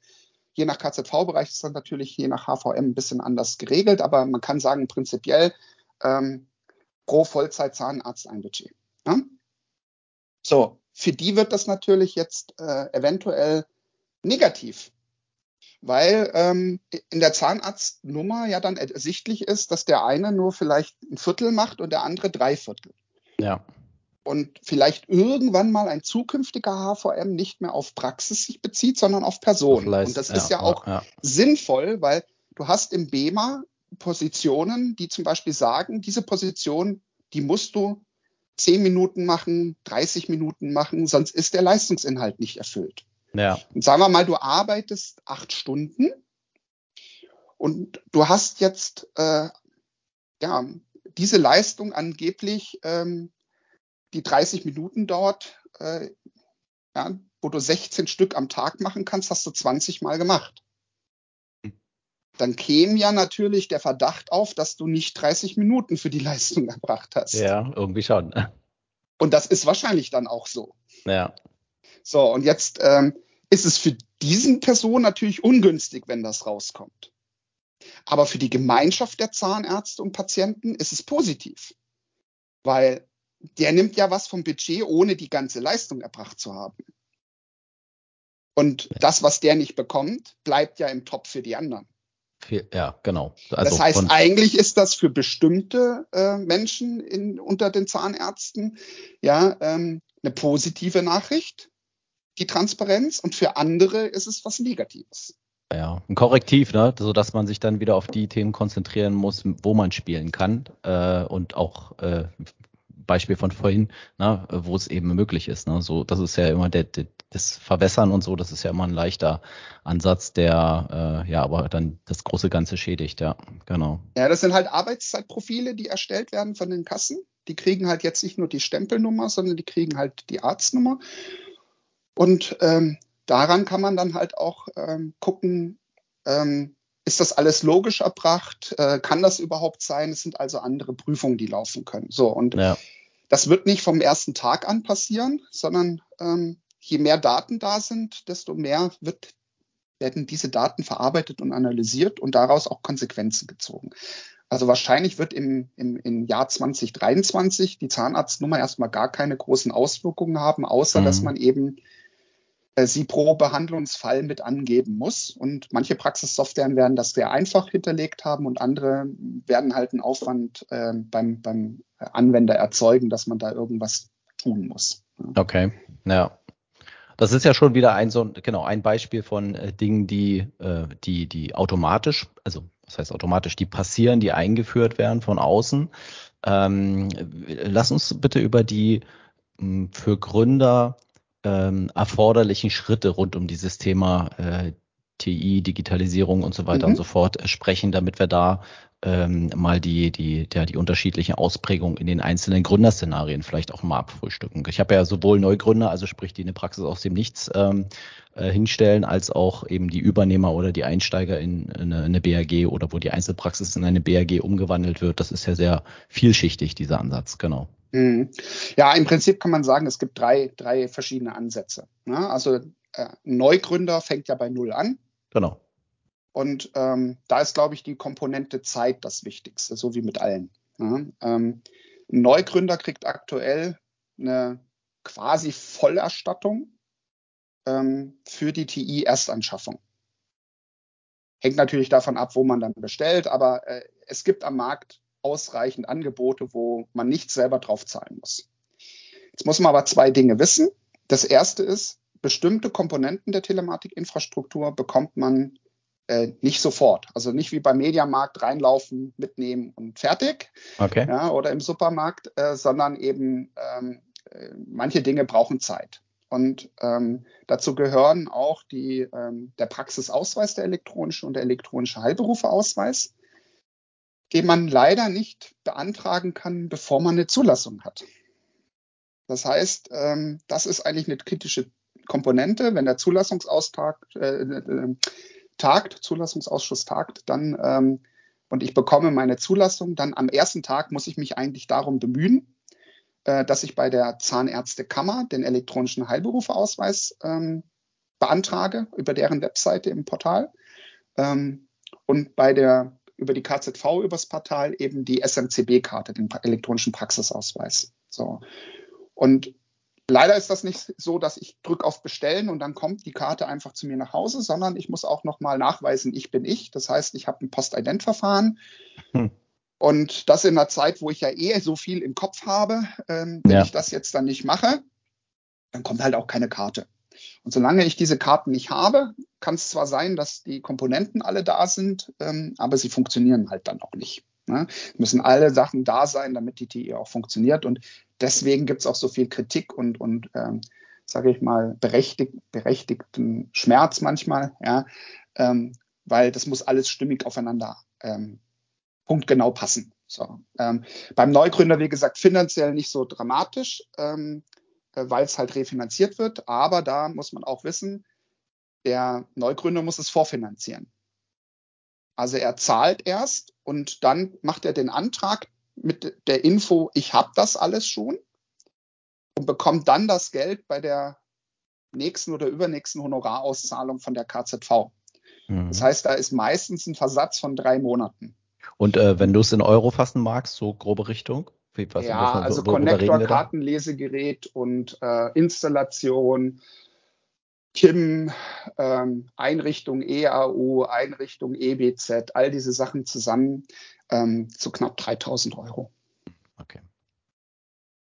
je nach KZV-Bereich ist dann natürlich je nach HVM ein bisschen anders geregelt, aber man kann sagen, prinzipiell ähm, pro Vollzeit-Zahnarzt ein Budget. Ja? So, für die wird das natürlich jetzt äh, eventuell negativ, weil ähm, in der Zahnarztnummer ja dann ersichtlich ist, dass der eine nur vielleicht ein Viertel macht und der andere drei Viertel. Ja. Und vielleicht irgendwann mal ein zukünftiger HVM nicht mehr auf Praxis sich bezieht, sondern auf Person. Auf und das ja, ist ja, ja auch ja. sinnvoll, weil du hast im BEMA Positionen, die zum Beispiel sagen, diese Position, die musst du 10 Minuten machen, 30 Minuten machen, sonst ist der Leistungsinhalt nicht erfüllt. Ja. Und sagen wir mal, du arbeitest acht Stunden und du hast jetzt äh, ja diese Leistung angeblich, ähm, die 30 Minuten dauert, äh, ja, wo du 16 Stück am Tag machen kannst, hast du 20 Mal gemacht. Dann käme ja natürlich der Verdacht auf, dass du nicht 30 Minuten für die Leistung erbracht hast. Ja, irgendwie schon. Und das ist wahrscheinlich dann auch so. Ja. So, und jetzt ähm, ist es für diesen Person natürlich ungünstig, wenn das rauskommt. Aber für die Gemeinschaft der Zahnärzte und Patienten ist es positiv. Weil der nimmt ja was vom Budget, ohne die ganze Leistung erbracht zu haben. Und das, was der nicht bekommt, bleibt ja im Top für die anderen. Ja, genau. Also das heißt, eigentlich ist das für bestimmte äh, Menschen in, unter den Zahnärzten ja ähm, eine positive Nachricht, die Transparenz, und für andere ist es was Negatives. Ja, ein Korrektiv, ne? so dass man sich dann wieder auf die Themen konzentrieren muss, wo man spielen kann äh, und auch äh, Beispiel von vorhin, ne, wo es eben möglich ist. Ne? So, das ist ja immer der, der, das Verwässern und so, das ist ja immer ein leichter Ansatz, der äh, ja aber dann das große Ganze schädigt, ja, genau. Ja, das sind halt Arbeitszeitprofile, die erstellt werden von den Kassen. Die kriegen halt jetzt nicht nur die Stempelnummer, sondern die kriegen halt die Arztnummer. Und ähm, daran kann man dann halt auch ähm, gucken, ähm, ist das alles logisch erbracht? Äh, kann das überhaupt sein? Es sind also andere Prüfungen, die laufen können. So, und ja. das wird nicht vom ersten Tag an passieren, sondern ähm, je mehr Daten da sind, desto mehr wird, werden diese Daten verarbeitet und analysiert und daraus auch Konsequenzen gezogen. Also wahrscheinlich wird im, im, im Jahr 2023 die Zahnarztnummer erstmal gar keine großen Auswirkungen haben, außer mhm. dass man eben äh, sie pro Behandlungsfall mit angeben muss. Und manche Praxissoftwaren werden das sehr einfach hinterlegt haben und andere werden halt einen Aufwand äh, beim, beim Anwender erzeugen, dass man da irgendwas tun muss. Okay, ja. Das ist ja schon wieder ein so genau ein Beispiel von äh, Dingen, die äh, die die automatisch, also was heißt automatisch, die passieren, die eingeführt werden von außen. Ähm, lass uns bitte über die mh, für Gründer ähm, erforderlichen Schritte rund um dieses Thema äh, TI, Digitalisierung und so weiter mhm. und so fort äh, sprechen, damit wir da ähm, mal die, die, der, die unterschiedlichen Ausprägungen in den einzelnen Gründerszenarien vielleicht auch mal abfrühstücken. Ich habe ja sowohl Neugründer, also sprich, die eine Praxis aus dem Nichts ähm, äh, hinstellen, als auch eben die Übernehmer oder die Einsteiger in, in, eine, in eine BAG oder wo die Einzelpraxis in eine BAG umgewandelt wird. Das ist ja sehr vielschichtig, dieser Ansatz, genau. Mhm. Ja, im Prinzip kann man sagen, es gibt drei, drei verschiedene Ansätze. Ne? Also äh, Neugründer fängt ja bei Null an. Genau. Und ähm, da ist, glaube ich, die Komponente Zeit das Wichtigste, so wie mit allen. Ja? Ähm, ein Neugründer kriegt aktuell eine quasi Vollerstattung ähm, für die TI-Erstanschaffung. Hängt natürlich davon ab, wo man dann bestellt, aber äh, es gibt am Markt ausreichend Angebote, wo man nicht selber drauf zahlen muss. Jetzt muss man aber zwei Dinge wissen. Das erste ist, bestimmte Komponenten der Telematikinfrastruktur bekommt man äh, nicht sofort. Also nicht wie beim Mediamarkt reinlaufen, mitnehmen und fertig. Okay. Ja, oder im Supermarkt, äh, sondern eben ähm, äh, manche Dinge brauchen Zeit. Und ähm, dazu gehören auch die, ähm, der Praxisausweis, der elektronische und der elektronische Heilberufeausweis den man leider nicht beantragen kann, bevor man eine Zulassung hat. Das heißt, ähm, das ist eigentlich eine kritische Komponente. Wenn der Zulassungsaustrag äh, tagt, Zulassungsausschuss tagt, dann ähm, und ich bekomme meine Zulassung, dann am ersten Tag muss ich mich eigentlich darum bemühen, äh, dass ich bei der Zahnärztekammer den elektronischen Heilberufeausweis ähm, beantrage über deren Webseite im Portal. Ähm, und bei der über die KZV übers Portal eben die SMCB-Karte, den elektronischen Praxisausweis. So. Und leider ist das nicht so, dass ich drücke auf Bestellen und dann kommt die Karte einfach zu mir nach Hause, sondern ich muss auch nochmal nachweisen, ich bin ich. Das heißt, ich habe ein Postident-Verfahren. Hm. Und das in einer Zeit, wo ich ja eh so viel im Kopf habe, ähm, wenn ja. ich das jetzt dann nicht mache, dann kommt halt auch keine Karte. Und solange ich diese Karten nicht habe, kann es zwar sein, dass die Komponenten alle da sind, ähm, aber sie funktionieren halt dann auch nicht. Ne? Müssen alle Sachen da sein, damit die TI auch funktioniert. Und deswegen gibt es auch so viel Kritik und, und ähm, sage ich mal, berechtigt, berechtigten Schmerz manchmal, ja, ähm, weil das muss alles stimmig aufeinander ähm, punktgenau passen. So, ähm, beim Neugründer, wie gesagt, finanziell nicht so dramatisch. Ähm, äh, weil es halt refinanziert wird. Aber da muss man auch wissen, der Neugründer muss es vorfinanzieren. Also er zahlt erst und dann macht er den Antrag mit der Info, ich habe das alles schon und bekommt dann das Geld bei der nächsten oder übernächsten Honorarauszahlung von der KZV. Mhm. Das heißt, da ist meistens ein Versatz von drei Monaten. Und äh, wenn du es in Euro fassen magst, so grobe Richtung? Was, ja, also Connector, Kartenlesegerät und äh, Installation KIM, ähm, Einrichtung EAU, Einrichtung EBZ, all diese Sachen zusammen ähm, zu knapp 3000 Euro. Okay.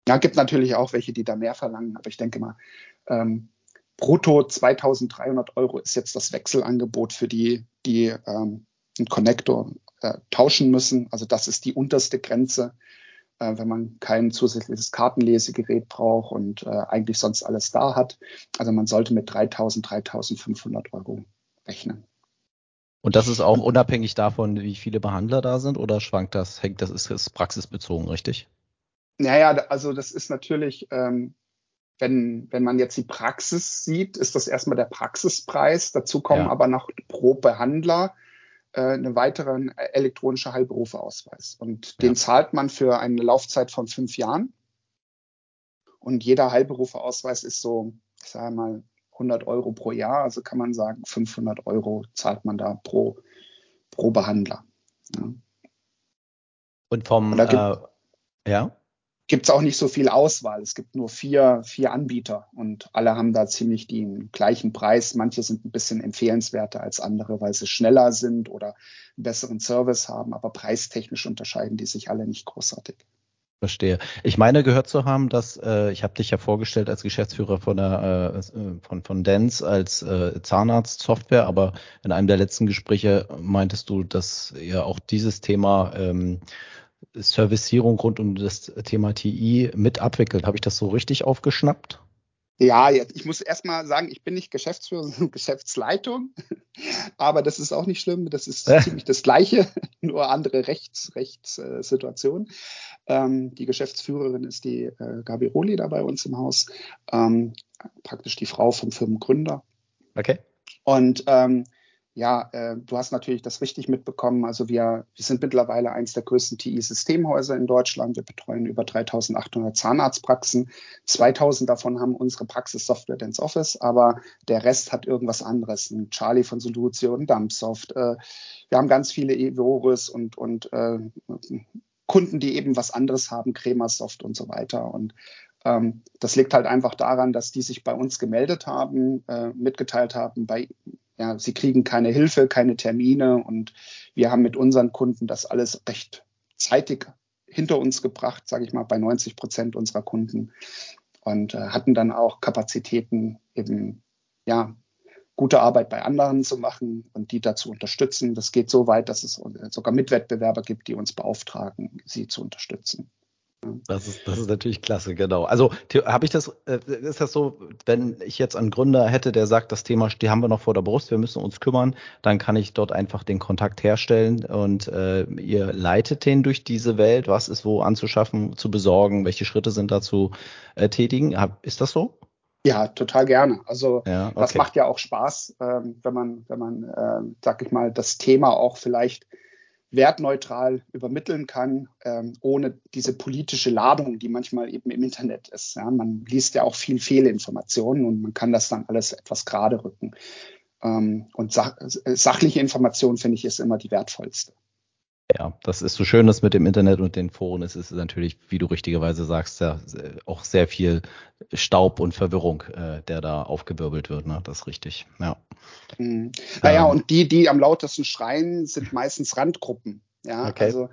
Ja, gibt natürlich auch welche, die da mehr verlangen, aber ich denke mal, ähm, brutto 2300 Euro ist jetzt das Wechselangebot für die, die ähm, einen Connector äh, tauschen müssen. Also das ist die unterste Grenze, äh, wenn man kein zusätzliches Kartenlesegerät braucht und äh, eigentlich sonst alles da hat. Also man sollte mit 3000, 3500 Euro rechnen. Und das ist auch unabhängig davon, wie viele Behandler da sind oder schwankt das? Hängt das ist, ist praxisbezogen, richtig? Naja, also das ist natürlich, ähm, wenn, wenn man jetzt die Praxis sieht, ist das erstmal der Praxispreis. Dazu kommen ja. aber noch pro Behandler einen weiteren äh, elektronischen Heilberufeausweis. Und ja. den zahlt man für eine Laufzeit von fünf Jahren. Und jeder Heilberufeausweis ist so, ich sage mal, 100 Euro pro Jahr. Also kann man sagen, 500 Euro zahlt man da pro, pro Behandler. Ja. Und vom, äh, ja? Gibt es auch nicht so viel Auswahl. Es gibt nur vier, vier Anbieter und alle haben da ziemlich den gleichen Preis. Manche sind ein bisschen empfehlenswerter als andere, weil sie schneller sind oder einen besseren Service haben, aber preistechnisch unterscheiden die sich alle nicht großartig. Verstehe. Ich meine gehört zu haben, dass äh, ich habe dich ja vorgestellt als Geschäftsführer von der äh, von von Dance als äh, Zahnarztsoftware, aber in einem der letzten Gespräche meintest du, dass ihr auch dieses Thema ähm, Servicierung rund um das Thema TI mit abwickelt. Habe ich das so richtig aufgeschnappt? Ja, ich muss erstmal sagen, ich bin nicht Geschäftsführer, sondern Geschäftsleitung. Aber das ist auch nicht schlimm. Das ist äh. ziemlich das Gleiche, nur andere Rechts, Rechtssituation. Ähm, die Geschäftsführerin ist die äh, Gabi Roli da bei uns im Haus. Ähm, praktisch die Frau vom Firmengründer. Okay. Und ähm, ja, äh, du hast natürlich das richtig mitbekommen. Also wir, wir sind mittlerweile eines der größten TI-Systemhäuser in Deutschland. Wir betreuen über 3800 Zahnarztpraxen. 2000 davon haben unsere Praxissoftware Dance Office, aber der Rest hat irgendwas anderes. Ein Charlie von Solution, Dumpsoft. Äh, wir haben ganz viele Evoris und, und äh, Kunden, die eben was anderes haben, Cremasoft und so weiter. Und ähm, das liegt halt einfach daran, dass die sich bei uns gemeldet haben, äh, mitgeteilt haben, bei ja, sie kriegen keine Hilfe, keine Termine und wir haben mit unseren Kunden das alles recht zeitig hinter uns gebracht, sage ich mal, bei 90 Prozent unserer Kunden und äh, hatten dann auch Kapazitäten, eben ja gute Arbeit bei anderen zu machen und die dazu unterstützen. Das geht so weit, dass es sogar Mitwettbewerber gibt, die uns beauftragen, sie zu unterstützen. Das ist, das ist natürlich klasse, genau. Also habe ich das, äh, ist das so, wenn ich jetzt einen Gründer hätte, der sagt, das Thema, die haben wir noch vor der Brust, wir müssen uns kümmern, dann kann ich dort einfach den Kontakt herstellen und äh, ihr leitet den durch diese Welt, was ist wo anzuschaffen, zu besorgen, welche Schritte sind dazu äh, tätigen. Ist das so? Ja, total gerne. Also ja, okay. das macht ja auch Spaß, ähm, wenn man, wenn man, äh, sag ich mal, das Thema auch vielleicht wertneutral übermitteln kann, ähm, ohne diese politische Ladung, die manchmal eben im Internet ist. Ja, man liest ja auch viel Fehlinformationen und man kann das dann alles etwas gerade rücken. Ähm, und sach sachliche Information, finde ich, ist immer die wertvollste. Ja, das ist so schön, dass mit dem Internet und den Foren ist, ist natürlich, wie du richtigerweise sagst, ja auch sehr viel Staub und Verwirrung, äh, der da aufgewirbelt wird. Ne? Das ist richtig. Ja. Mhm. Naja, ähm. und die, die am lautesten schreien, sind meistens Randgruppen. Ja, okay. also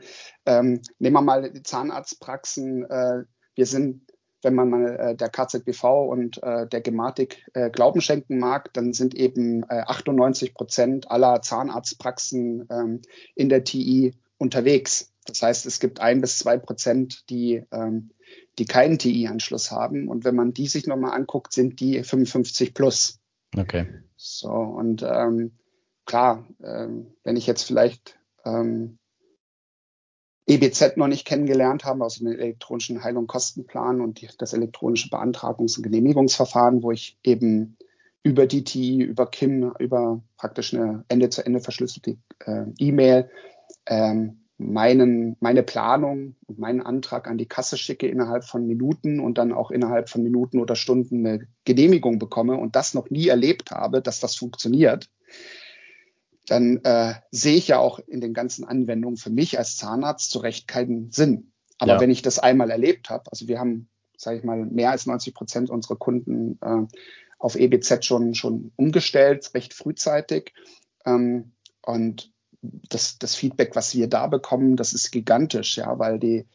ähm, nehmen wir mal die Zahnarztpraxen. Äh, wir sind wenn man mal äh, der KZBV und äh, der Gematik äh, Glauben schenken mag, dann sind eben äh, 98 Prozent aller Zahnarztpraxen ähm, in der TI unterwegs. Das heißt, es gibt ein bis zwei Prozent, die, ähm, die keinen TI-Anschluss haben. Und wenn man die sich nochmal anguckt, sind die 55 plus. Okay. So, und ähm, klar, ähm, wenn ich jetzt vielleicht ähm, EBZ noch nicht kennengelernt haben, also den elektronischen Heil- und Kostenplan und die, das elektronische Beantragungs- und Genehmigungsverfahren, wo ich eben über die TI, über KIM, über praktisch eine Ende-zu-Ende verschlüsselte äh, E-Mail ähm, meinen, meine Planung und meinen Antrag an die Kasse schicke innerhalb von Minuten und dann auch innerhalb von Minuten oder Stunden eine Genehmigung bekomme und das noch nie erlebt habe, dass das funktioniert, dann äh, sehe ich ja auch in den ganzen Anwendungen für mich als Zahnarzt zu Recht keinen Sinn. Aber ja. wenn ich das einmal erlebt habe, also wir haben, sage ich mal, mehr als 90 Prozent unserer Kunden äh, auf EBZ schon, schon umgestellt, recht frühzeitig. Ähm, und das, das Feedback, was wir da bekommen, das ist gigantisch, ja, weil die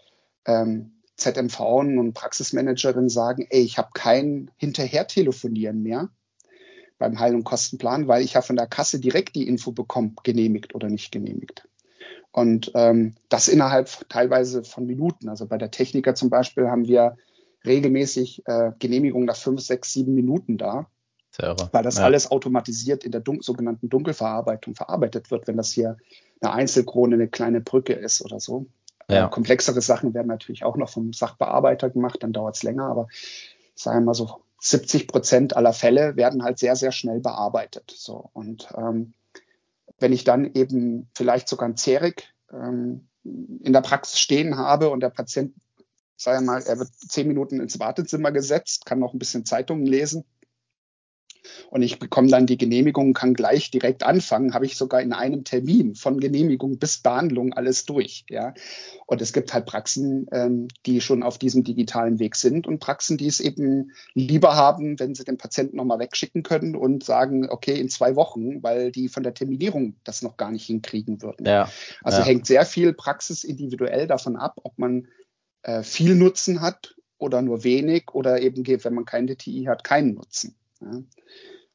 ähm, ZMV und Praxismanagerinnen sagen, ey, ich habe kein Hinterher-Telefonieren mehr beim Heil- und Kostenplan, weil ich ja von der Kasse direkt die Info bekomme, genehmigt oder nicht genehmigt. Und ähm, das innerhalb teilweise von Minuten. Also bei der Techniker zum Beispiel haben wir regelmäßig äh, Genehmigungen nach fünf, sechs, sieben Minuten da. Weil das ja. alles automatisiert in der dun sogenannten Dunkelverarbeitung verarbeitet wird, wenn das hier eine Einzelkrone, eine kleine Brücke ist oder so. Ja. Äh, komplexere Sachen werden natürlich auch noch vom Sachbearbeiter gemacht, dann dauert es länger, aber sagen wir mal so 70 Prozent aller Fälle werden halt sehr, sehr schnell bearbeitet. So und ähm, wenn ich dann eben vielleicht sogar ein Zerik ähm, in der Praxis stehen habe und der Patient, sagen wir mal, er wird zehn Minuten ins Wartezimmer gesetzt, kann noch ein bisschen Zeitungen lesen und ich bekomme dann die Genehmigung, kann gleich direkt anfangen, habe ich sogar in einem Termin von Genehmigung bis Behandlung alles durch. Ja. Und es gibt halt Praxen, ähm, die schon auf diesem digitalen Weg sind und Praxen, die es eben lieber haben, wenn sie den Patienten nochmal wegschicken können und sagen, okay, in zwei Wochen, weil die von der Terminierung das noch gar nicht hinkriegen würden. Ja. Also ja. hängt sehr viel Praxis individuell davon ab, ob man äh, viel Nutzen hat oder nur wenig oder eben, wenn man keine TI hat, keinen Nutzen. Ja.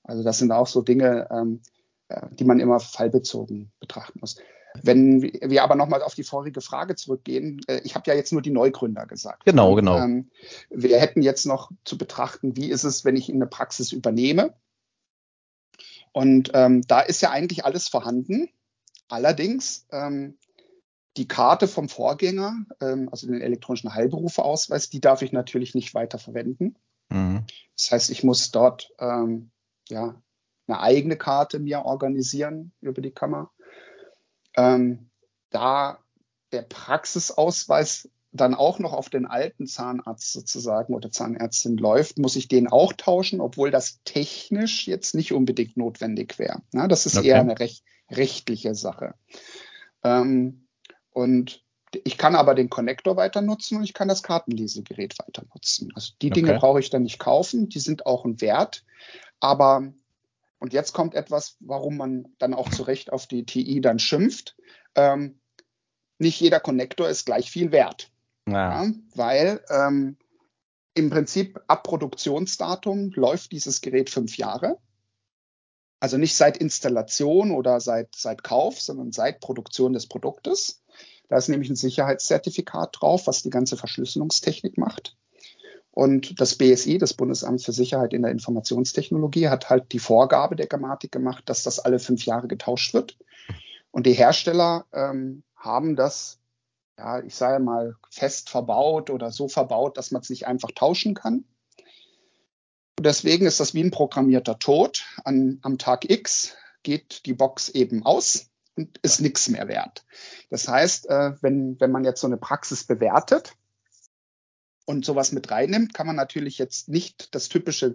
Also das sind auch so Dinge, ähm, äh, die man immer fallbezogen betrachten muss. Wenn wir aber nochmal auf die vorige Frage zurückgehen, äh, ich habe ja jetzt nur die Neugründer gesagt. Genau, genau. Ähm, wir hätten jetzt noch zu betrachten, wie ist es, wenn ich in eine Praxis übernehme. Und ähm, da ist ja eigentlich alles vorhanden. Allerdings ähm, die Karte vom Vorgänger, ähm, also den elektronischen Heilberufeausweis, die darf ich natürlich nicht weiter verwenden. Mhm. Das heißt, ich muss dort ähm, ja, eine eigene Karte mir organisieren über die Kammer. Ähm, da der Praxisausweis dann auch noch auf den alten Zahnarzt sozusagen oder Zahnärztin läuft, muss ich den auch tauschen, obwohl das technisch jetzt nicht unbedingt notwendig wäre. Ja, das ist okay. eher eine recht, rechtliche Sache. Ähm, und ich kann aber den Konnektor weiter nutzen und ich kann das Kartenlesegerät weiter nutzen. Also die Dinge okay. brauche ich dann nicht kaufen, die sind auch ein Wert. Aber, und jetzt kommt etwas, warum man dann auch zu Recht auf die TI dann schimpft. Ähm, nicht jeder Konnektor ist gleich viel wert. Ja. Ja, weil ähm, im Prinzip ab Produktionsdatum läuft dieses Gerät fünf Jahre. Also nicht seit Installation oder seit, seit Kauf, sondern seit Produktion des Produktes. Da ist nämlich ein Sicherheitszertifikat drauf, was die ganze Verschlüsselungstechnik macht. Und das BSI, das Bundesamt für Sicherheit in der Informationstechnologie, hat halt die Vorgabe der Grammatik gemacht, dass das alle fünf Jahre getauscht wird. Und die Hersteller ähm, haben das, ja, ich sage mal, fest verbaut oder so verbaut, dass man es nicht einfach tauschen kann. Und deswegen ist das wie ein programmierter Tod. An, am Tag X geht die Box eben aus ist nichts mehr wert. Das heißt, äh, wenn, wenn man jetzt so eine Praxis bewertet, und sowas mit reinnimmt, kann man natürlich jetzt nicht das typische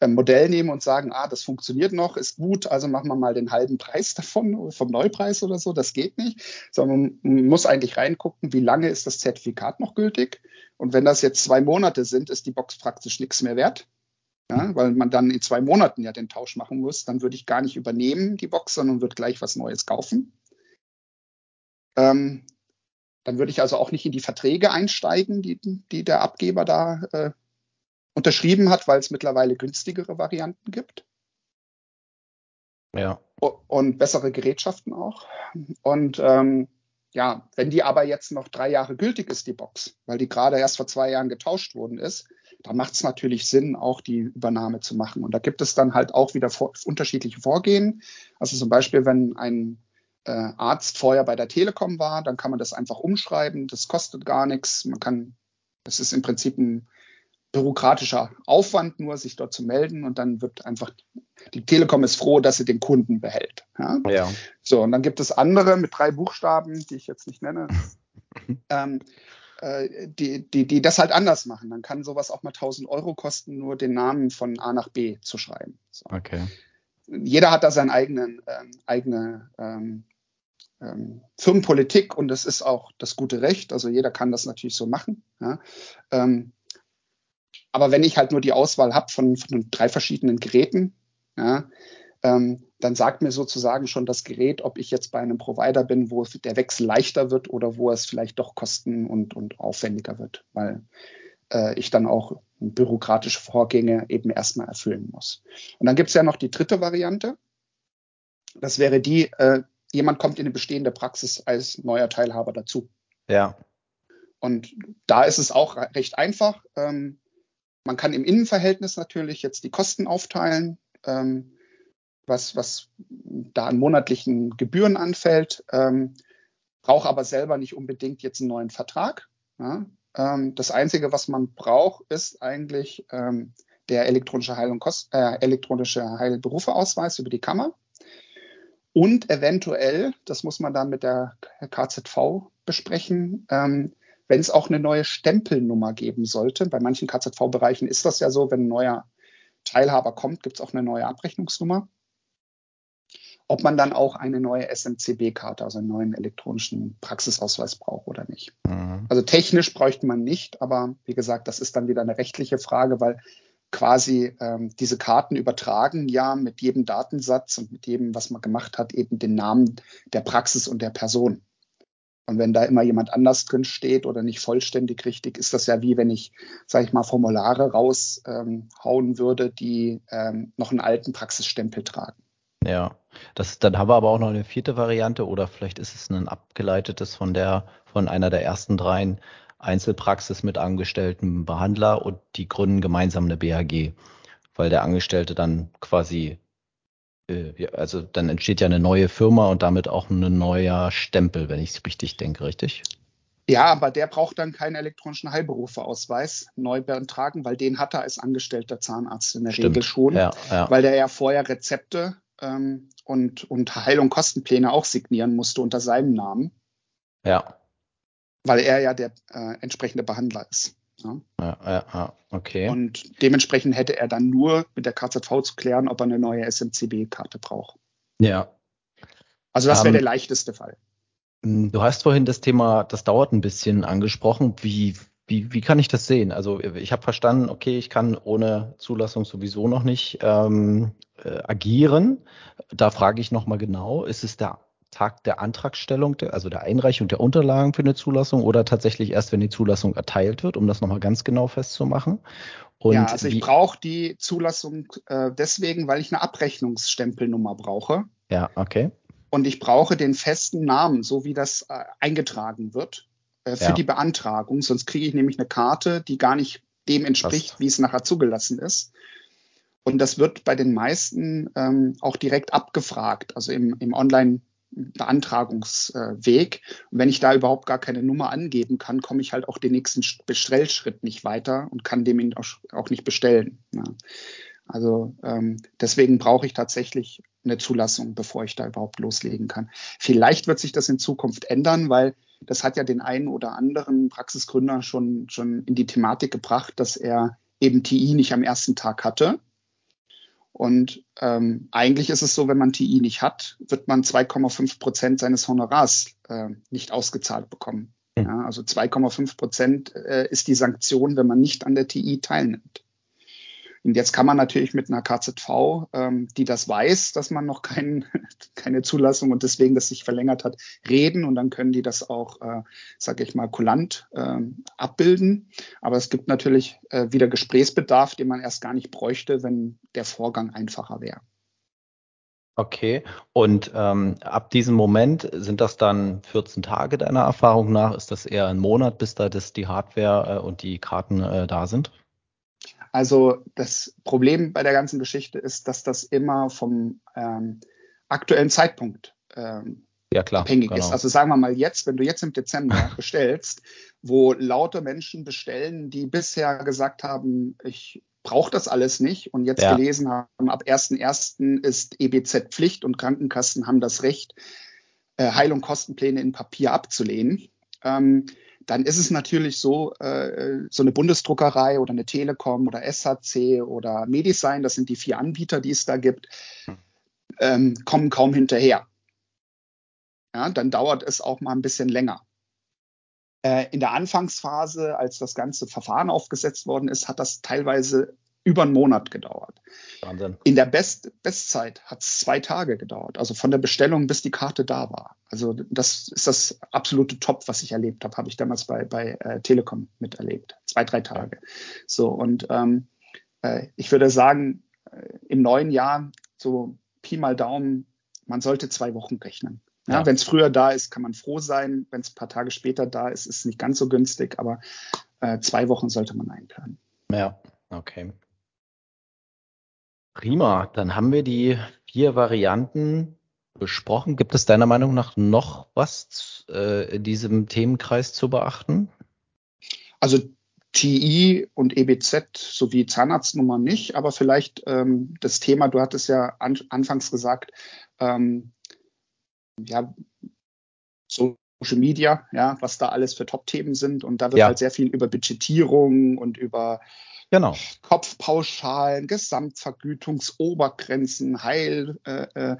äh, Modell nehmen und sagen, ah, das funktioniert noch, ist gut, also machen wir mal den halben Preis davon, vom Neupreis oder so. Das geht nicht, sondern man muss eigentlich reingucken, wie lange ist das Zertifikat noch gültig. Und wenn das jetzt zwei Monate sind, ist die Box praktisch nichts mehr wert. Ja, weil man dann in zwei Monaten ja den Tausch machen muss, dann würde ich gar nicht übernehmen die Box, sondern würde gleich was Neues kaufen. Ähm, dann würde ich also auch nicht in die Verträge einsteigen, die, die der Abgeber da äh, unterschrieben hat, weil es mittlerweile günstigere Varianten gibt. Ja. Und bessere Gerätschaften auch. Und ähm, ja, wenn die aber jetzt noch drei Jahre gültig ist, die Box, weil die gerade erst vor zwei Jahren getauscht worden ist, dann macht es natürlich Sinn, auch die Übernahme zu machen. Und da gibt es dann halt auch wieder vor, unterschiedliche Vorgehen. Also zum Beispiel, wenn ein äh, Arzt vorher bei der Telekom war, dann kann man das einfach umschreiben. Das kostet gar nichts. Man kann, das ist im Prinzip ein bürokratischer Aufwand, nur sich dort zu melden und dann wird einfach, die Telekom ist froh, dass sie den Kunden behält. Ja? ja. So, und dann gibt es andere mit drei Buchstaben, die ich jetzt nicht nenne, ähm, äh, die, die, die das halt anders machen. Dann kann sowas auch mal 1000 Euro kosten, nur den Namen von A nach B zu schreiben. So. Okay. Jeder hat da seine eigenen, ähm, eigene ähm, ähm, Firmenpolitik und das ist auch das gute Recht. Also jeder kann das natürlich so machen. Ja. Ähm, aber wenn ich halt nur die Auswahl habe von, von drei verschiedenen Geräten, ja, ähm, dann sagt mir sozusagen schon das Gerät, ob ich jetzt bei einem Provider bin, wo der Wechsel leichter wird oder wo es vielleicht doch kosten- und, und aufwendiger wird, weil äh, ich dann auch bürokratische Vorgänge eben erstmal erfüllen muss. Und dann gibt es ja noch die dritte Variante. Das wäre die, äh, jemand kommt in eine bestehende Praxis als neuer Teilhaber dazu. Ja. Und da ist es auch recht einfach. Ähm, man kann im Innenverhältnis natürlich jetzt die Kosten aufteilen, ähm, was, was da an monatlichen Gebühren anfällt, ähm, brauche aber selber nicht unbedingt jetzt einen neuen Vertrag. Ja? Ähm, das Einzige, was man braucht, ist eigentlich ähm, der elektronische Heil- und Kost äh, elektronische Heilberufeausweis über die Kammer. Und eventuell, das muss man dann mit der KZV besprechen, ähm, wenn es auch eine neue Stempelnummer geben sollte. Bei manchen KZV-Bereichen ist das ja so, wenn ein neuer Teilhaber kommt, gibt es auch eine neue Abrechnungsnummer. Ob man dann auch eine neue SMCB-Karte, also einen neuen elektronischen Praxisausweis braucht oder nicht. Mhm. Also technisch bräuchte man nicht, aber wie gesagt, das ist dann wieder eine rechtliche Frage, weil quasi ähm, diese Karten übertragen ja mit jedem Datensatz und mit jedem, was man gemacht hat, eben den Namen der Praxis und der Person. Und wenn da immer jemand anders drin steht oder nicht vollständig richtig, ist das ja wie wenn ich, sage ich mal, Formulare raushauen ähm, würde, die ähm, noch einen alten Praxisstempel tragen. Ja, das, dann haben wir aber auch noch eine vierte Variante oder vielleicht ist es ein abgeleitetes von der, von einer der ersten dreien Einzelpraxis mit angestellten Behandler und die gründen gemeinsam eine BHG, weil der Angestellte dann quasi, also dann entsteht ja eine neue Firma und damit auch ein neuer Stempel, wenn ich es richtig denke, richtig? Ja, aber der braucht dann keinen elektronischen Heilberufeausweis neu beantragen, weil den hat er als angestellter Zahnarzt in der Stimmt. Regel schon, ja, ja. weil der ja vorher Rezepte ähm, und, und Heil- und Kostenpläne auch signieren musste unter seinem Namen. Ja weil er ja der äh, entsprechende Behandler ist. Ja. Ja, ja, ja, okay. Und dementsprechend hätte er dann nur mit der KZV zu klären, ob er eine neue SMCB-Karte braucht. Ja. Also das wäre um, ähm, der leichteste Fall. Du hast vorhin das Thema, das dauert ein bisschen angesprochen. Wie, wie, wie kann ich das sehen? Also ich habe verstanden, okay, ich kann ohne Zulassung sowieso noch nicht ähm, äh, agieren. Da frage ich nochmal genau, ist es der Tag der Antragstellung, also der Einreichung der Unterlagen für eine Zulassung oder tatsächlich erst, wenn die Zulassung erteilt wird, um das nochmal ganz genau festzumachen? Und ja, also ich brauche die Zulassung äh, deswegen, weil ich eine Abrechnungsstempelnummer brauche. Ja, okay. Und ich brauche den festen Namen, so wie das äh, eingetragen wird, äh, für ja. die Beantragung. Sonst kriege ich nämlich eine Karte, die gar nicht dem entspricht, wie es nachher zugelassen ist. Und das wird bei den meisten ähm, auch direkt abgefragt. Also im, im Online- Beantragungsweg. Und wenn ich da überhaupt gar keine Nummer angeben kann, komme ich halt auch den nächsten Bestellschritt nicht weiter und kann dem auch nicht bestellen. Also ähm, deswegen brauche ich tatsächlich eine Zulassung, bevor ich da überhaupt loslegen kann. Vielleicht wird sich das in Zukunft ändern, weil das hat ja den einen oder anderen Praxisgründer schon, schon in die Thematik gebracht, dass er eben TI nicht am ersten Tag hatte und ähm, eigentlich ist es so, wenn man TI nicht hat, wird man 2,5 Prozent seines Honorars äh, nicht ausgezahlt bekommen. Ja, also 2,5 Prozent äh, ist die Sanktion, wenn man nicht an der TI teilnimmt. Und jetzt kann man natürlich mit einer KZV, ähm, die das weiß, dass man noch kein, keine Zulassung und deswegen das sich verlängert hat, reden und dann können die das auch, äh, sage ich mal, kulant äh, abbilden. Aber es gibt natürlich äh, wieder Gesprächsbedarf, den man erst gar nicht bräuchte, wenn der Vorgang einfacher wäre. Okay, und ähm, ab diesem Moment sind das dann 14 Tage deiner Erfahrung nach? Ist das eher ein Monat, bis da das, die Hardware äh, und die Karten äh, da sind? Also das Problem bei der ganzen Geschichte ist, dass das immer vom ähm, aktuellen Zeitpunkt ähm, ja, klar, abhängig genau. ist. Also sagen wir mal jetzt, wenn du jetzt im Dezember bestellst, wo lauter Menschen bestellen, die bisher gesagt haben, ich brauche das alles nicht und jetzt ja. gelesen haben, ab 1.1. ist EBZ Pflicht und Krankenkassen haben das Recht, äh, Heil- und Kostenpläne in Papier abzulehnen. Ähm, dann ist es natürlich so, äh, so eine Bundesdruckerei oder eine Telekom oder SHC oder Medisign, das sind die vier Anbieter, die es da gibt, ähm, kommen kaum hinterher. Ja, dann dauert es auch mal ein bisschen länger. Äh, in der Anfangsphase, als das ganze Verfahren aufgesetzt worden ist, hat das teilweise über einen Monat gedauert. Wahnsinn. In der Best Bestzeit hat es zwei Tage gedauert, also von der Bestellung bis die Karte da war. Also das ist das absolute Top, was ich erlebt habe, habe ich damals bei, bei äh, Telekom miterlebt. Zwei, drei Tage. So, und ähm, äh, ich würde sagen, äh, im neuen Jahr, so Pi mal Daumen, man sollte zwei Wochen rechnen. Ja, ja. Wenn es früher da ist, kann man froh sein. Wenn es ein paar Tage später da ist, ist es nicht ganz so günstig, aber äh, zwei Wochen sollte man einplanen. Ja, okay. Prima, dann haben wir die vier Varianten besprochen. Gibt es deiner Meinung nach noch was äh, in diesem Themenkreis zu beachten? Also TI und EBZ sowie Zahnarztnummer nicht, aber vielleicht ähm, das Thema, du hattest ja an, anfangs gesagt, ähm, ja, Social Media, ja, was da alles für Top-Themen sind und da wird ja. halt sehr viel über Budgetierung und über Genau. Kopfpauschalen, Gesamtvergütungsobergrenzen, Heil, äh,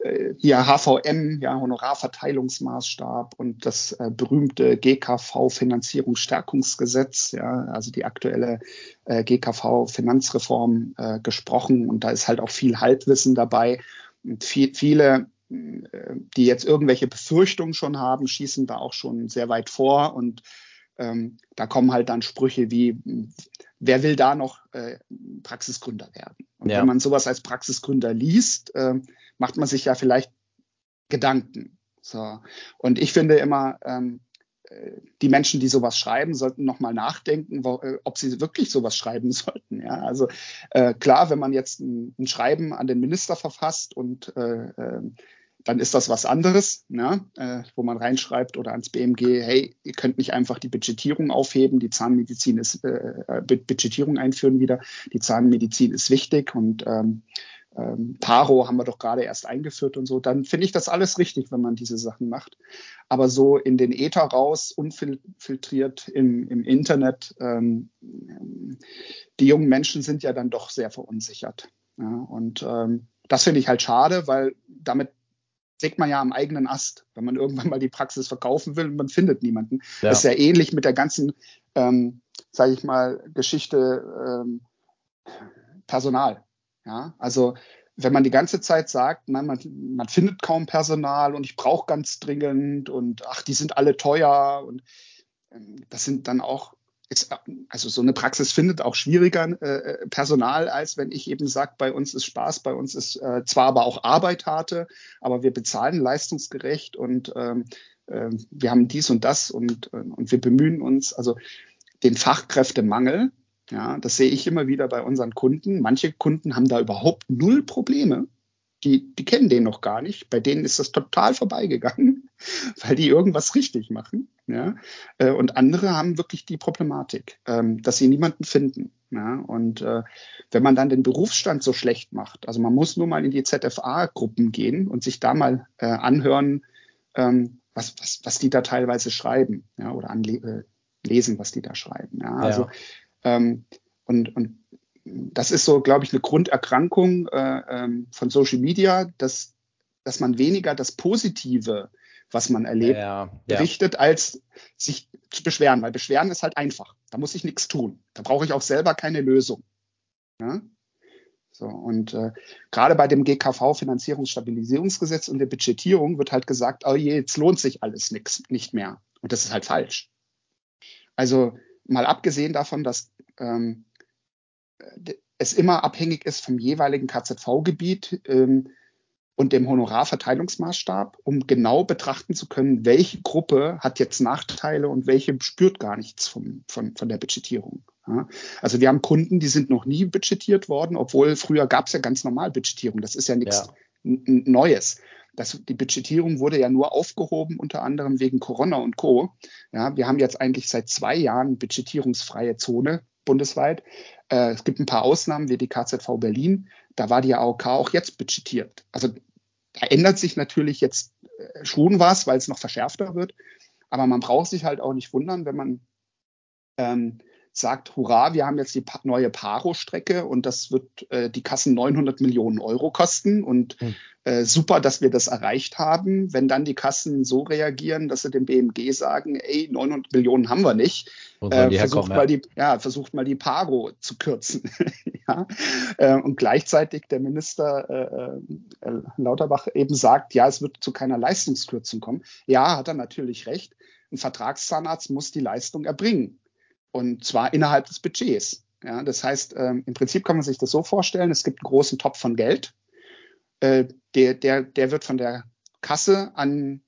äh, hier HVM, ja, Honorarverteilungsmaßstab und das äh, berühmte GKV-Finanzierungsstärkungsgesetz, ja, also die aktuelle äh, GKV-Finanzreform äh, gesprochen. Und da ist halt auch viel Halbwissen dabei. Und viel, viele, äh, die jetzt irgendwelche Befürchtungen schon haben, schießen da auch schon sehr weit vor und ähm, da kommen halt dann Sprüche wie, wer will da noch äh, Praxisgründer werden? Und ja. wenn man sowas als Praxisgründer liest, äh, macht man sich ja vielleicht Gedanken. So. Und ich finde immer, ähm, äh, die Menschen, die sowas schreiben, sollten nochmal nachdenken, wo, äh, ob sie wirklich sowas schreiben sollten. Ja, also äh, klar, wenn man jetzt ein, ein, Schreiben an den Minister verfasst und äh, äh, dann ist das was anderes, ne? äh, wo man reinschreibt oder ans BMG, hey, ihr könnt nicht einfach die Budgetierung aufheben, die Zahnmedizin ist, äh, äh Budgetierung einführen wieder, die Zahnmedizin ist wichtig und ähm, ähm, Paro haben wir doch gerade erst eingeführt und so, dann finde ich das alles richtig, wenn man diese Sachen macht. Aber so in den Äther raus, unfiltriert im, im Internet, ähm, die jungen Menschen sind ja dann doch sehr verunsichert. Ja? Und ähm, das finde ich halt schade, weil damit sägt man ja am eigenen Ast, wenn man irgendwann mal die Praxis verkaufen will und man findet niemanden. Ja. Das ist ja ähnlich mit der ganzen, ähm, sage ich mal, Geschichte ähm, Personal. Ja, also wenn man die ganze Zeit sagt, man, man, man findet kaum Personal und ich brauche ganz dringend und ach, die sind alle teuer und ähm, das sind dann auch ist, also so eine Praxis findet auch schwieriger äh, Personal, als wenn ich eben sage, bei uns ist Spaß, bei uns ist äh, zwar aber auch Arbeit harte, aber wir bezahlen leistungsgerecht und ähm, äh, wir haben dies und das und, äh, und wir bemühen uns. Also den Fachkräftemangel, ja, das sehe ich immer wieder bei unseren Kunden. Manche Kunden haben da überhaupt null Probleme die, die kennen den noch gar nicht. Bei denen ist das total vorbeigegangen, weil die irgendwas richtig machen. Ja? Äh, und andere haben wirklich die Problematik, ähm, dass sie niemanden finden. Ja? Und äh, wenn man dann den Berufsstand so schlecht macht, also man muss nur mal in die ZFA-Gruppen gehen und sich da mal äh, anhören, ähm, was, was, was die da teilweise schreiben, ja, oder anlesen, was die da schreiben. Ja? Also ähm, und, und das ist so, glaube ich, eine Grunderkrankung von Social Media, dass, dass man weniger das Positive, was man erlebt, ja, ja. berichtet, als sich zu beschweren. Weil beschweren ist halt einfach. Da muss ich nichts tun. Da brauche ich auch selber keine Lösung. Ja? So, und äh, gerade bei dem GKV Finanzierungsstabilisierungsgesetz und der Budgetierung wird halt gesagt, oh je, jetzt lohnt sich alles nix, nicht mehr. Und das ist halt falsch. Also mal abgesehen davon, dass ähm, es immer abhängig ist vom jeweiligen KZV-Gebiet ähm, und dem Honorarverteilungsmaßstab, um genau betrachten zu können, welche Gruppe hat jetzt Nachteile und welche spürt gar nichts vom, von, von der Budgetierung. Ja? Also wir haben Kunden, die sind noch nie budgetiert worden, obwohl früher gab es ja ganz normal Budgetierung. Das ist ja nichts ja. Neues. Das, die Budgetierung wurde ja nur aufgehoben, unter anderem wegen Corona und Co. Ja, wir haben jetzt eigentlich seit zwei Jahren budgetierungsfreie Zone bundesweit. Äh, es gibt ein paar Ausnahmen wie die KZV Berlin. Da war die AOK auch jetzt budgetiert. Also da ändert sich natürlich jetzt äh, schon was, weil es noch verschärfter wird. Aber man braucht sich halt auch nicht wundern, wenn man ähm, sagt, hurra, wir haben jetzt die neue Paro-Strecke und das wird äh, die Kassen 900 Millionen Euro kosten und hm. äh, super, dass wir das erreicht haben. Wenn dann die Kassen so reagieren, dass sie dem BMG sagen, ey, 900 Millionen haben wir nicht, äh, versucht, mal die, ja, versucht mal die Paro zu kürzen. ja? Äh, und gleichzeitig der Minister äh, äh, Lauterbach eben sagt, ja, es wird zu keiner Leistungskürzung kommen. Ja, hat er natürlich recht. Ein Vertragszahnarzt muss die Leistung erbringen. Und zwar innerhalb des Budgets. Ja, das heißt, ähm, im Prinzip kann man sich das so vorstellen, es gibt einen großen Topf von Geld. Äh, der, der, der wird von der Kasse an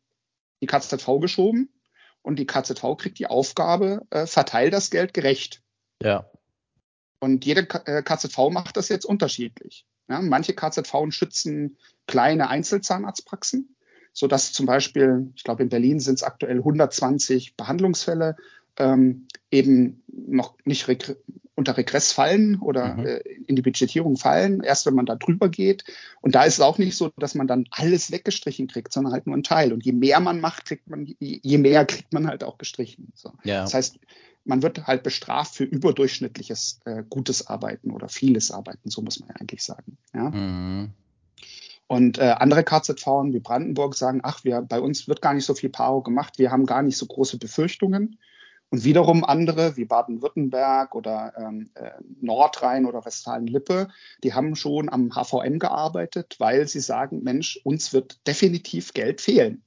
die KZV geschoben und die KZV kriegt die Aufgabe, äh, verteil das Geld gerecht. Ja. Und jede KZV äh, macht das jetzt unterschiedlich. Ja, manche KZV schützen kleine Einzelzahnarztpraxen, so dass zum Beispiel, ich glaube in Berlin sind es aktuell 120 Behandlungsfälle ähm, eben noch nicht reg unter Regress fallen oder mhm. äh, in die Budgetierung fallen, erst wenn man da drüber geht. Und da ist es auch nicht so, dass man dann alles weggestrichen kriegt, sondern halt nur ein Teil. Und je mehr man macht, kriegt man, je mehr kriegt man halt auch gestrichen. So. Ja. Das heißt, man wird halt bestraft für überdurchschnittliches äh, gutes Arbeiten oder vieles Arbeiten, so muss man ja eigentlich sagen. Ja? Mhm. Und äh, andere KZV wie Brandenburg sagen, ach, wir, bei uns wird gar nicht so viel Paro gemacht, wir haben gar nicht so große Befürchtungen. Und wiederum andere wie Baden-Württemberg oder ähm, äh, Nordrhein oder Westfalen-Lippe, die haben schon am HVM gearbeitet, weil sie sagen, Mensch, uns wird definitiv Geld fehlen.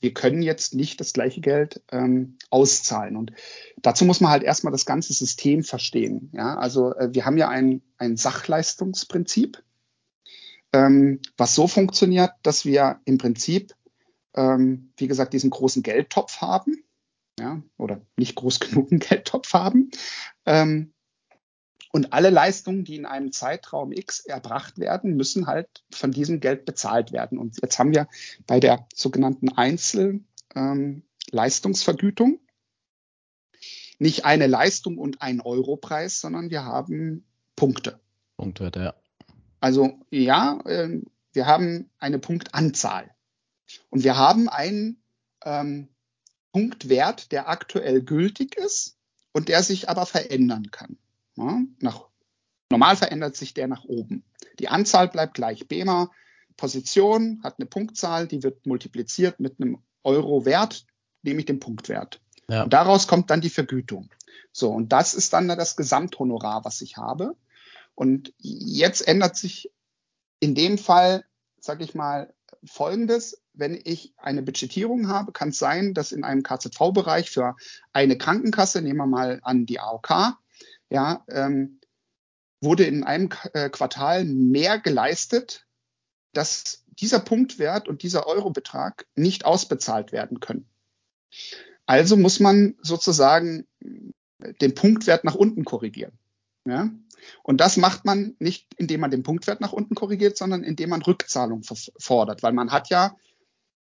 Wir können jetzt nicht das gleiche Geld ähm, auszahlen. Und dazu muss man halt erstmal das ganze System verstehen. Ja, also äh, wir haben ja ein, ein Sachleistungsprinzip, ähm, was so funktioniert, dass wir im Prinzip, ähm, wie gesagt, diesen großen Geldtopf haben ja, oder nicht groß genug einen Geldtopf haben. Ähm, und alle Leistungen, die in einem Zeitraum X erbracht werden, müssen halt von diesem Geld bezahlt werden. Und jetzt haben wir bei der sogenannten Einzelleistungsvergütung ähm, nicht eine Leistung und ein Europreis, sondern wir haben Punkte. Punkte, ja. Also ja, äh, wir haben eine Punktanzahl. Und wir haben einen ähm, Punktwert, der aktuell gültig ist und der sich aber verändern kann. Ja, nach, normal verändert sich der nach oben. Die Anzahl bleibt gleich. BEMA Position hat eine Punktzahl, die wird multipliziert mit einem Euro-Wert, nämlich dem Punktwert. Ja. Und daraus kommt dann die Vergütung. So, und das ist dann das Gesamthonorar, was ich habe. Und jetzt ändert sich in dem Fall, sage ich mal, Folgendes wenn ich eine Budgetierung habe, kann es sein, dass in einem KZV-Bereich für eine Krankenkasse, nehmen wir mal an die AOK, ja, ähm, wurde in einem äh, Quartal mehr geleistet, dass dieser Punktwert und dieser Eurobetrag nicht ausbezahlt werden können. Also muss man sozusagen den Punktwert nach unten korrigieren. Ja? Und das macht man nicht, indem man den Punktwert nach unten korrigiert, sondern indem man Rückzahlung fordert, weil man hat ja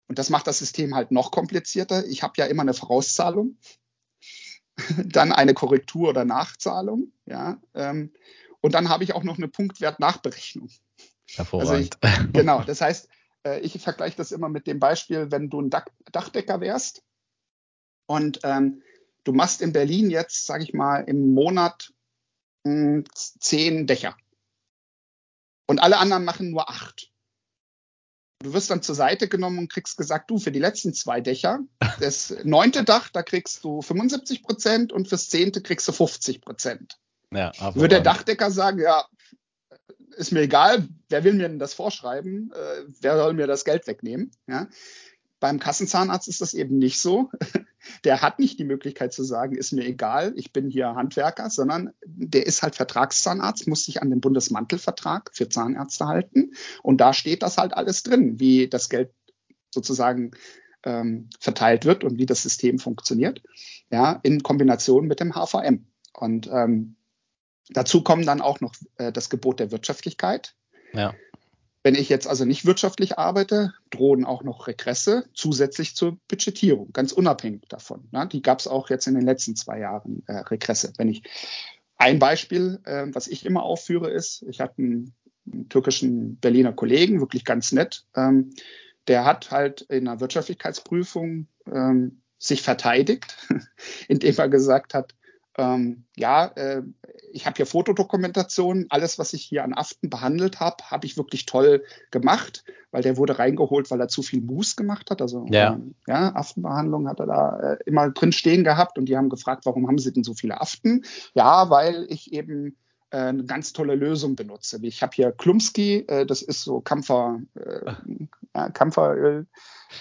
und das macht das System halt noch komplizierter. Ich habe ja immer eine Vorauszahlung, dann eine Korrektur oder Nachzahlung, ja, ähm, und dann habe ich auch noch eine Punktwert-Nachberechnung. Hervorragend. Also ich, genau, das heißt, äh, ich vergleiche das immer mit dem Beispiel, wenn du ein Dach, Dachdecker wärst und ähm, du machst in Berlin jetzt, sage ich mal, im Monat mh, hm, zehn Dächer und alle anderen machen nur acht. Du wirst dann zur Seite genommen und kriegst gesagt, du, für die letzten zwei Dächer, das neunte Dach, da kriegst du 75 Prozent und fürs zehnte kriegst du 50 Prozent. Ja, Würde der Dachdecker sagen, ja, ist mir egal, wer will mir denn das vorschreiben? Äh, wer soll mir das Geld wegnehmen? Ja? Beim Kassenzahnarzt ist das eben nicht so. Der hat nicht die Möglichkeit zu sagen, ist mir egal, ich bin hier Handwerker, sondern der ist halt Vertragszahnarzt, muss sich an den Bundesmantelvertrag für Zahnärzte halten. Und da steht das halt alles drin, wie das Geld sozusagen ähm, verteilt wird und wie das System funktioniert, ja, in Kombination mit dem HVM. Und ähm, dazu kommen dann auch noch äh, das Gebot der Wirtschaftlichkeit. Ja. Wenn ich jetzt also nicht wirtschaftlich arbeite, drohen auch noch Regresse zusätzlich zur Budgetierung, ganz unabhängig davon. Ne? Die gab es auch jetzt in den letzten zwei Jahren äh, Regresse. Wenn ich ein Beispiel, äh, was ich immer aufführe, ist, ich hatte einen, einen türkischen Berliner Kollegen, wirklich ganz nett, ähm, der hat halt in einer Wirtschaftlichkeitsprüfung ähm, sich verteidigt, indem er gesagt hat, ähm, ja, äh, ich habe hier Fotodokumentation, alles, was ich hier an Aften behandelt habe, habe ich wirklich toll gemacht, weil der wurde reingeholt, weil er zu viel Mus gemacht hat. Also ja, ähm, ja Aftenbehandlung hat er da äh, immer drin stehen gehabt und die haben gefragt, warum haben sie denn so viele Aften? Ja, weil ich eben äh, eine ganz tolle Lösung benutze. Ich habe hier Klumski, äh, das ist so Kampfer, äh, ja, Kampferöl.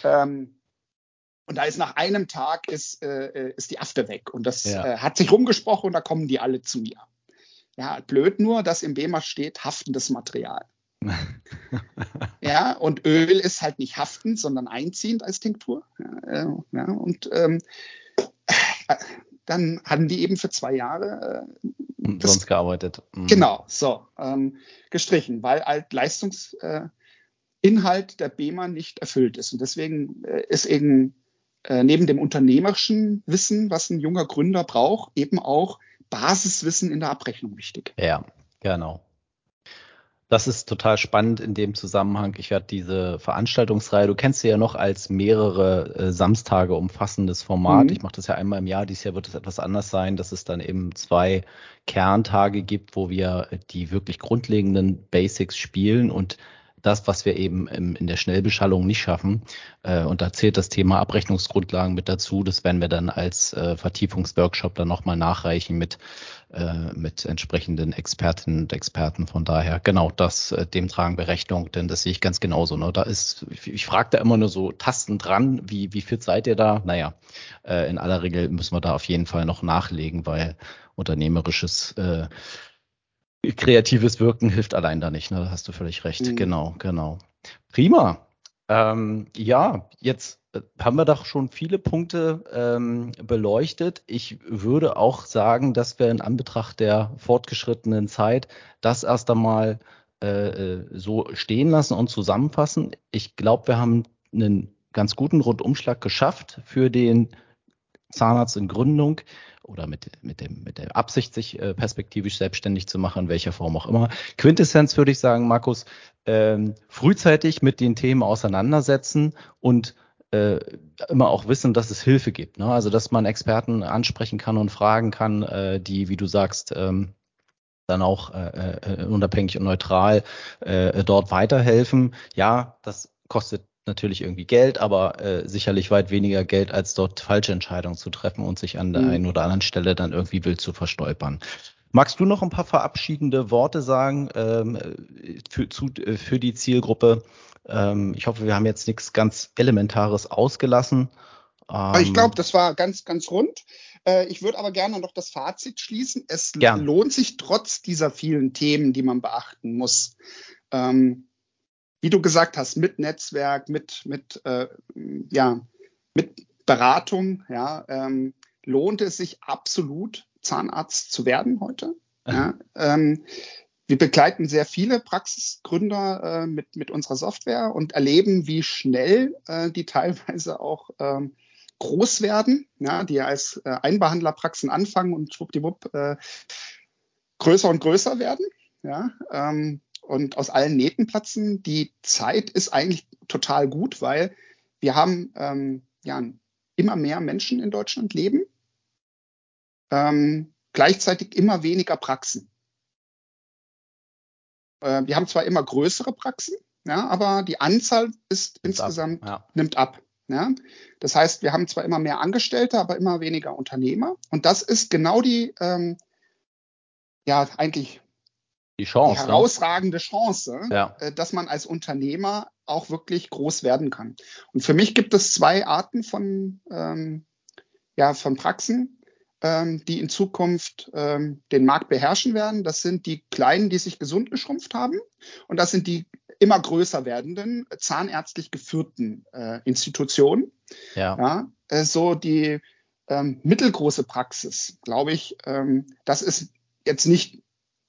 Ähm, und da ist nach einem Tag ist, äh, ist die Afte weg. Und das ja. äh, hat sich rumgesprochen und da kommen die alle zu mir. Ja, blöd nur, dass im BEMA steht haftendes Material. ja, und Öl ist halt nicht haftend, sondern einziehend als Tinktur. Ja, äh, ja und ähm, äh, dann hatten die eben für zwei Jahre äh, sonst gearbeitet. Mhm. Genau, so ähm, gestrichen, weil halt Leistungsinhalt äh, der BEMA nicht erfüllt ist. Und deswegen äh, ist eben äh, neben dem unternehmerischen Wissen, was ein junger Gründer braucht, eben auch Basiswissen in der Abrechnung wichtig. Ja, genau. Das ist total spannend in dem Zusammenhang. Ich werde diese Veranstaltungsreihe, du kennst sie ja noch als mehrere äh, Samstage umfassendes Format. Mhm. Ich mache das ja einmal im Jahr. Dieses Jahr wird es etwas anders sein, dass es dann eben zwei Kerntage gibt, wo wir die wirklich grundlegenden Basics spielen und das, was wir eben im, in der Schnellbeschallung nicht schaffen. Äh, und da zählt das Thema Abrechnungsgrundlagen mit dazu. Das werden wir dann als äh, Vertiefungsworkshop dann nochmal nachreichen mit, äh, mit entsprechenden Expertinnen und Experten. Von daher, genau das, äh, dem tragen wir Rechnung, denn das sehe ich ganz genauso. Ne? Da ist, ich, ich frage da immer nur so Tasten dran, wie, wie fit seid ihr da? Naja, äh, in aller Regel müssen wir da auf jeden Fall noch nachlegen, weil unternehmerisches äh, kreatives Wirken hilft allein da nicht, ne? Da hast du völlig recht. Mhm. Genau, genau. Prima. Ähm, ja, jetzt äh, haben wir doch schon viele Punkte ähm, beleuchtet. Ich würde auch sagen, dass wir in Anbetracht der fortgeschrittenen Zeit das erst einmal äh, äh so stehen lassen und zusammenfassen. Ich glaube, wir haben einen ganz guten Rundumschlag geschafft für den Zahnarzt in Gründung oder mit, mit, dem, mit der Absicht, sich äh, perspektivisch selbstständig zu machen, in welcher Form auch immer. Quintessenz würde ich sagen, Markus, ähm, frühzeitig mit den Themen auseinandersetzen und äh, immer auch wissen, dass es Hilfe gibt. Ne? Also dass man Experten ansprechen kann und fragen kann, äh, die, wie du sagst, ähm, dann auch äh, äh, unabhängig und neutral dort weiterhelfen. Ja, das kostet natürlich irgendwie Geld, aber äh, sicherlich weit weniger Geld, als dort falsche Entscheidungen zu treffen und sich an der mhm. einen oder anderen Stelle dann irgendwie wild zu verstolpern. Magst du noch ein paar verabschiedende Worte sagen ähm, für, zu, äh, für die Zielgruppe? Ähm, ich hoffe, wir haben jetzt nichts ganz Elementares ausgelassen. Ähm, ich glaube, das war ganz, ganz rund. Äh, ich würde aber gerne noch das Fazit schließen. Es gern. lohnt sich trotz dieser vielen Themen, die man beachten muss, ähm, wie du gesagt hast, mit Netzwerk, mit, mit, äh, ja, mit Beratung, ja, ähm, lohnt es sich absolut, Zahnarzt zu werden heute. Ja, ähm, wir begleiten sehr viele Praxisgründer äh, mit, mit unserer Software und erleben, wie schnell äh, die teilweise auch ähm, groß werden, ja, die als äh, Einbehandlerpraxen anfangen und schwuppdiwupp äh, größer und größer werden. Ja, ähm, und aus allen Nähten platzen. Die Zeit ist eigentlich total gut, weil wir haben ähm, ja immer mehr Menschen in Deutschland leben, ähm, gleichzeitig immer weniger Praxen. Äh, wir haben zwar immer größere Praxen, ja, aber die Anzahl ist nimmt insgesamt ab, ja. nimmt ab. Ja? Das heißt, wir haben zwar immer mehr Angestellte, aber immer weniger Unternehmer. Und das ist genau die ähm, ja eigentlich die Chance. Die ne? herausragende ne? Chance, ja. Äh, dass man als Unternehmer auch wirklich groß werden kann. Und für mich gibt es zwei Arten von, ähm, ja, von Praxen, ähm, die in Zukunft ähm, den Markt beherrschen werden. Das sind die kleinen, die sich gesund geschrumpft haben. Und das sind die immer größer werdenden, zahnärztlich geführten äh, Institutionen. Ja. ja äh, so die ähm, mittelgroße Praxis, glaube ich, ähm, das ist jetzt nicht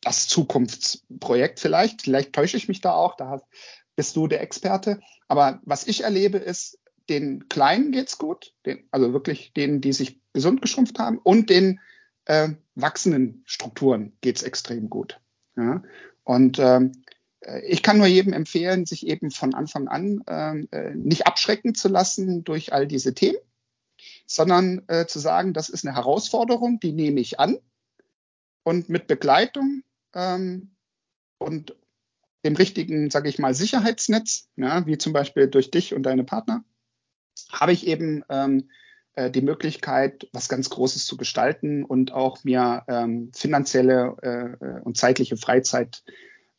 das Zukunftsprojekt vielleicht. Vielleicht täusche ich mich da auch, da bist du der Experte. Aber was ich erlebe, ist, den Kleinen geht's gut, den, also wirklich denen, die sich gesund geschrumpft haben, und den äh, wachsenden Strukturen geht's extrem gut. Ja? Und ähm, ich kann nur jedem empfehlen, sich eben von Anfang an ähm, äh, nicht abschrecken zu lassen durch all diese Themen, sondern äh, zu sagen, das ist eine Herausforderung, die nehme ich an und mit Begleitung ähm, und dem richtigen, sage ich mal, Sicherheitsnetz, ja, wie zum Beispiel durch dich und deine Partner, habe ich eben ähm, äh, die Möglichkeit, was ganz Großes zu gestalten und auch mir ähm, finanzielle äh, äh und zeitliche Freizeit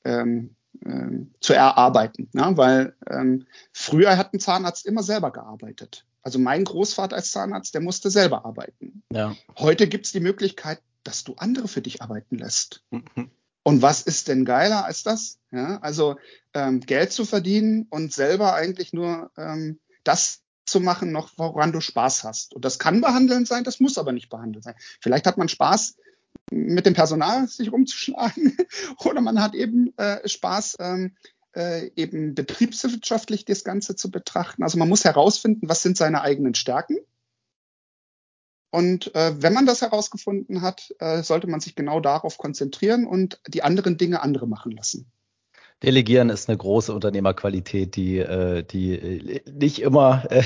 ähm, äh, zu erarbeiten. Ne? Weil ähm, früher hat ein Zahnarzt immer selber gearbeitet. Also mein Großvater als Zahnarzt, der musste selber arbeiten. Ja. Heute gibt es die Möglichkeit, dass du andere für dich arbeiten lässt. Mhm. Und was ist denn geiler als das? Ja, also ähm, Geld zu verdienen und selber eigentlich nur ähm, das zu machen, noch woran du Spaß hast. Und das kann behandeln sein, das muss aber nicht behandelt sein. Vielleicht hat man Spaß, mit dem Personal sich rumzuschlagen oder man hat eben äh, Spaß, ähm, äh, eben betriebswirtschaftlich das Ganze zu betrachten. Also man muss herausfinden, was sind seine eigenen Stärken. Und äh, wenn man das herausgefunden hat, äh, sollte man sich genau darauf konzentrieren und die anderen Dinge andere machen lassen. Delegieren ist eine große Unternehmerqualität, die, äh, die äh, nicht immer äh,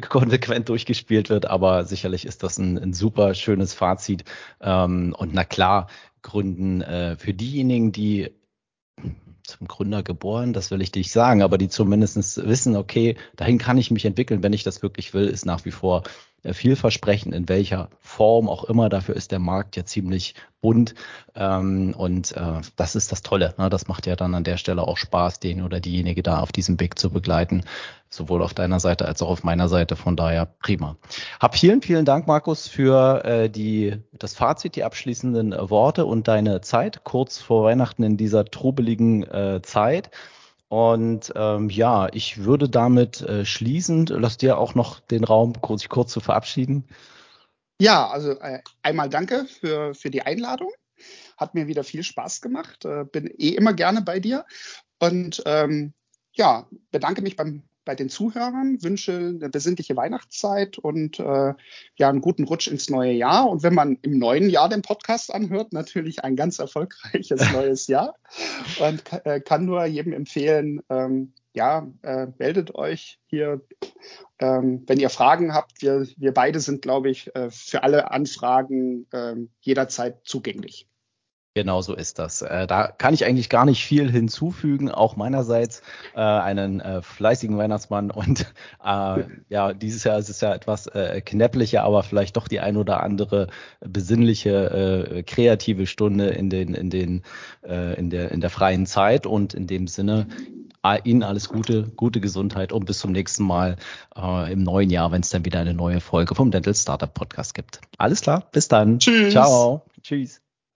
konsequent durchgespielt wird, aber sicherlich ist das ein, ein super schönes Fazit. Ähm, und na klar, Gründen für diejenigen, die zum Gründer geboren, das will ich nicht sagen, aber die zumindest wissen, okay, dahin kann ich mich entwickeln, wenn ich das wirklich will, ist nach wie vor äh, vielversprechend, in welcher Form auch immer. Dafür ist der Markt ja ziemlich bunt. Ähm, und äh, das ist das Tolle. Ne? Das macht ja dann an der Stelle auch Spaß, den oder diejenige da auf diesem Weg zu begleiten. Sowohl auf deiner Seite als auch auf meiner Seite. Von daher prima. Hab vielen, vielen Dank, Markus, für äh, die, das Fazit, die abschließenden Worte und deine Zeit kurz vor Weihnachten in dieser trubeligen äh, Zeit. Und ähm, ja, ich würde damit äh, schließen. Lass dir auch noch den Raum, kurz, kurz zu verabschieden. Ja, also äh, einmal danke für, für die Einladung. Hat mir wieder viel Spaß gemacht. Äh, bin eh immer gerne bei dir. Und ähm, ja, bedanke mich beim bei den Zuhörern, wünsche eine besinnliche Weihnachtszeit und äh, ja, einen guten Rutsch ins neue Jahr. Und wenn man im neuen Jahr den Podcast anhört, natürlich ein ganz erfolgreiches neues Jahr. Und äh, kann nur jedem empfehlen, ähm, ja, äh, meldet euch hier, ähm, wenn ihr Fragen habt. Wir, wir beide sind, glaube ich, äh, für alle Anfragen äh, jederzeit zugänglich. Genau so ist das. Äh, da kann ich eigentlich gar nicht viel hinzufügen. Auch meinerseits äh, einen äh, fleißigen Weihnachtsmann und äh, ja, dieses Jahr ist es ja etwas äh, knäpplicher, aber vielleicht doch die ein oder andere besinnliche, äh, kreative Stunde in den, in den, äh, in der, in der freien Zeit und in dem Sinne Ihnen alles Gute, gute Gesundheit und bis zum nächsten Mal äh, im neuen Jahr, wenn es dann wieder eine neue Folge vom Dental Startup Podcast gibt. Alles klar, bis dann. Tschüss. Ciao. Tschüss.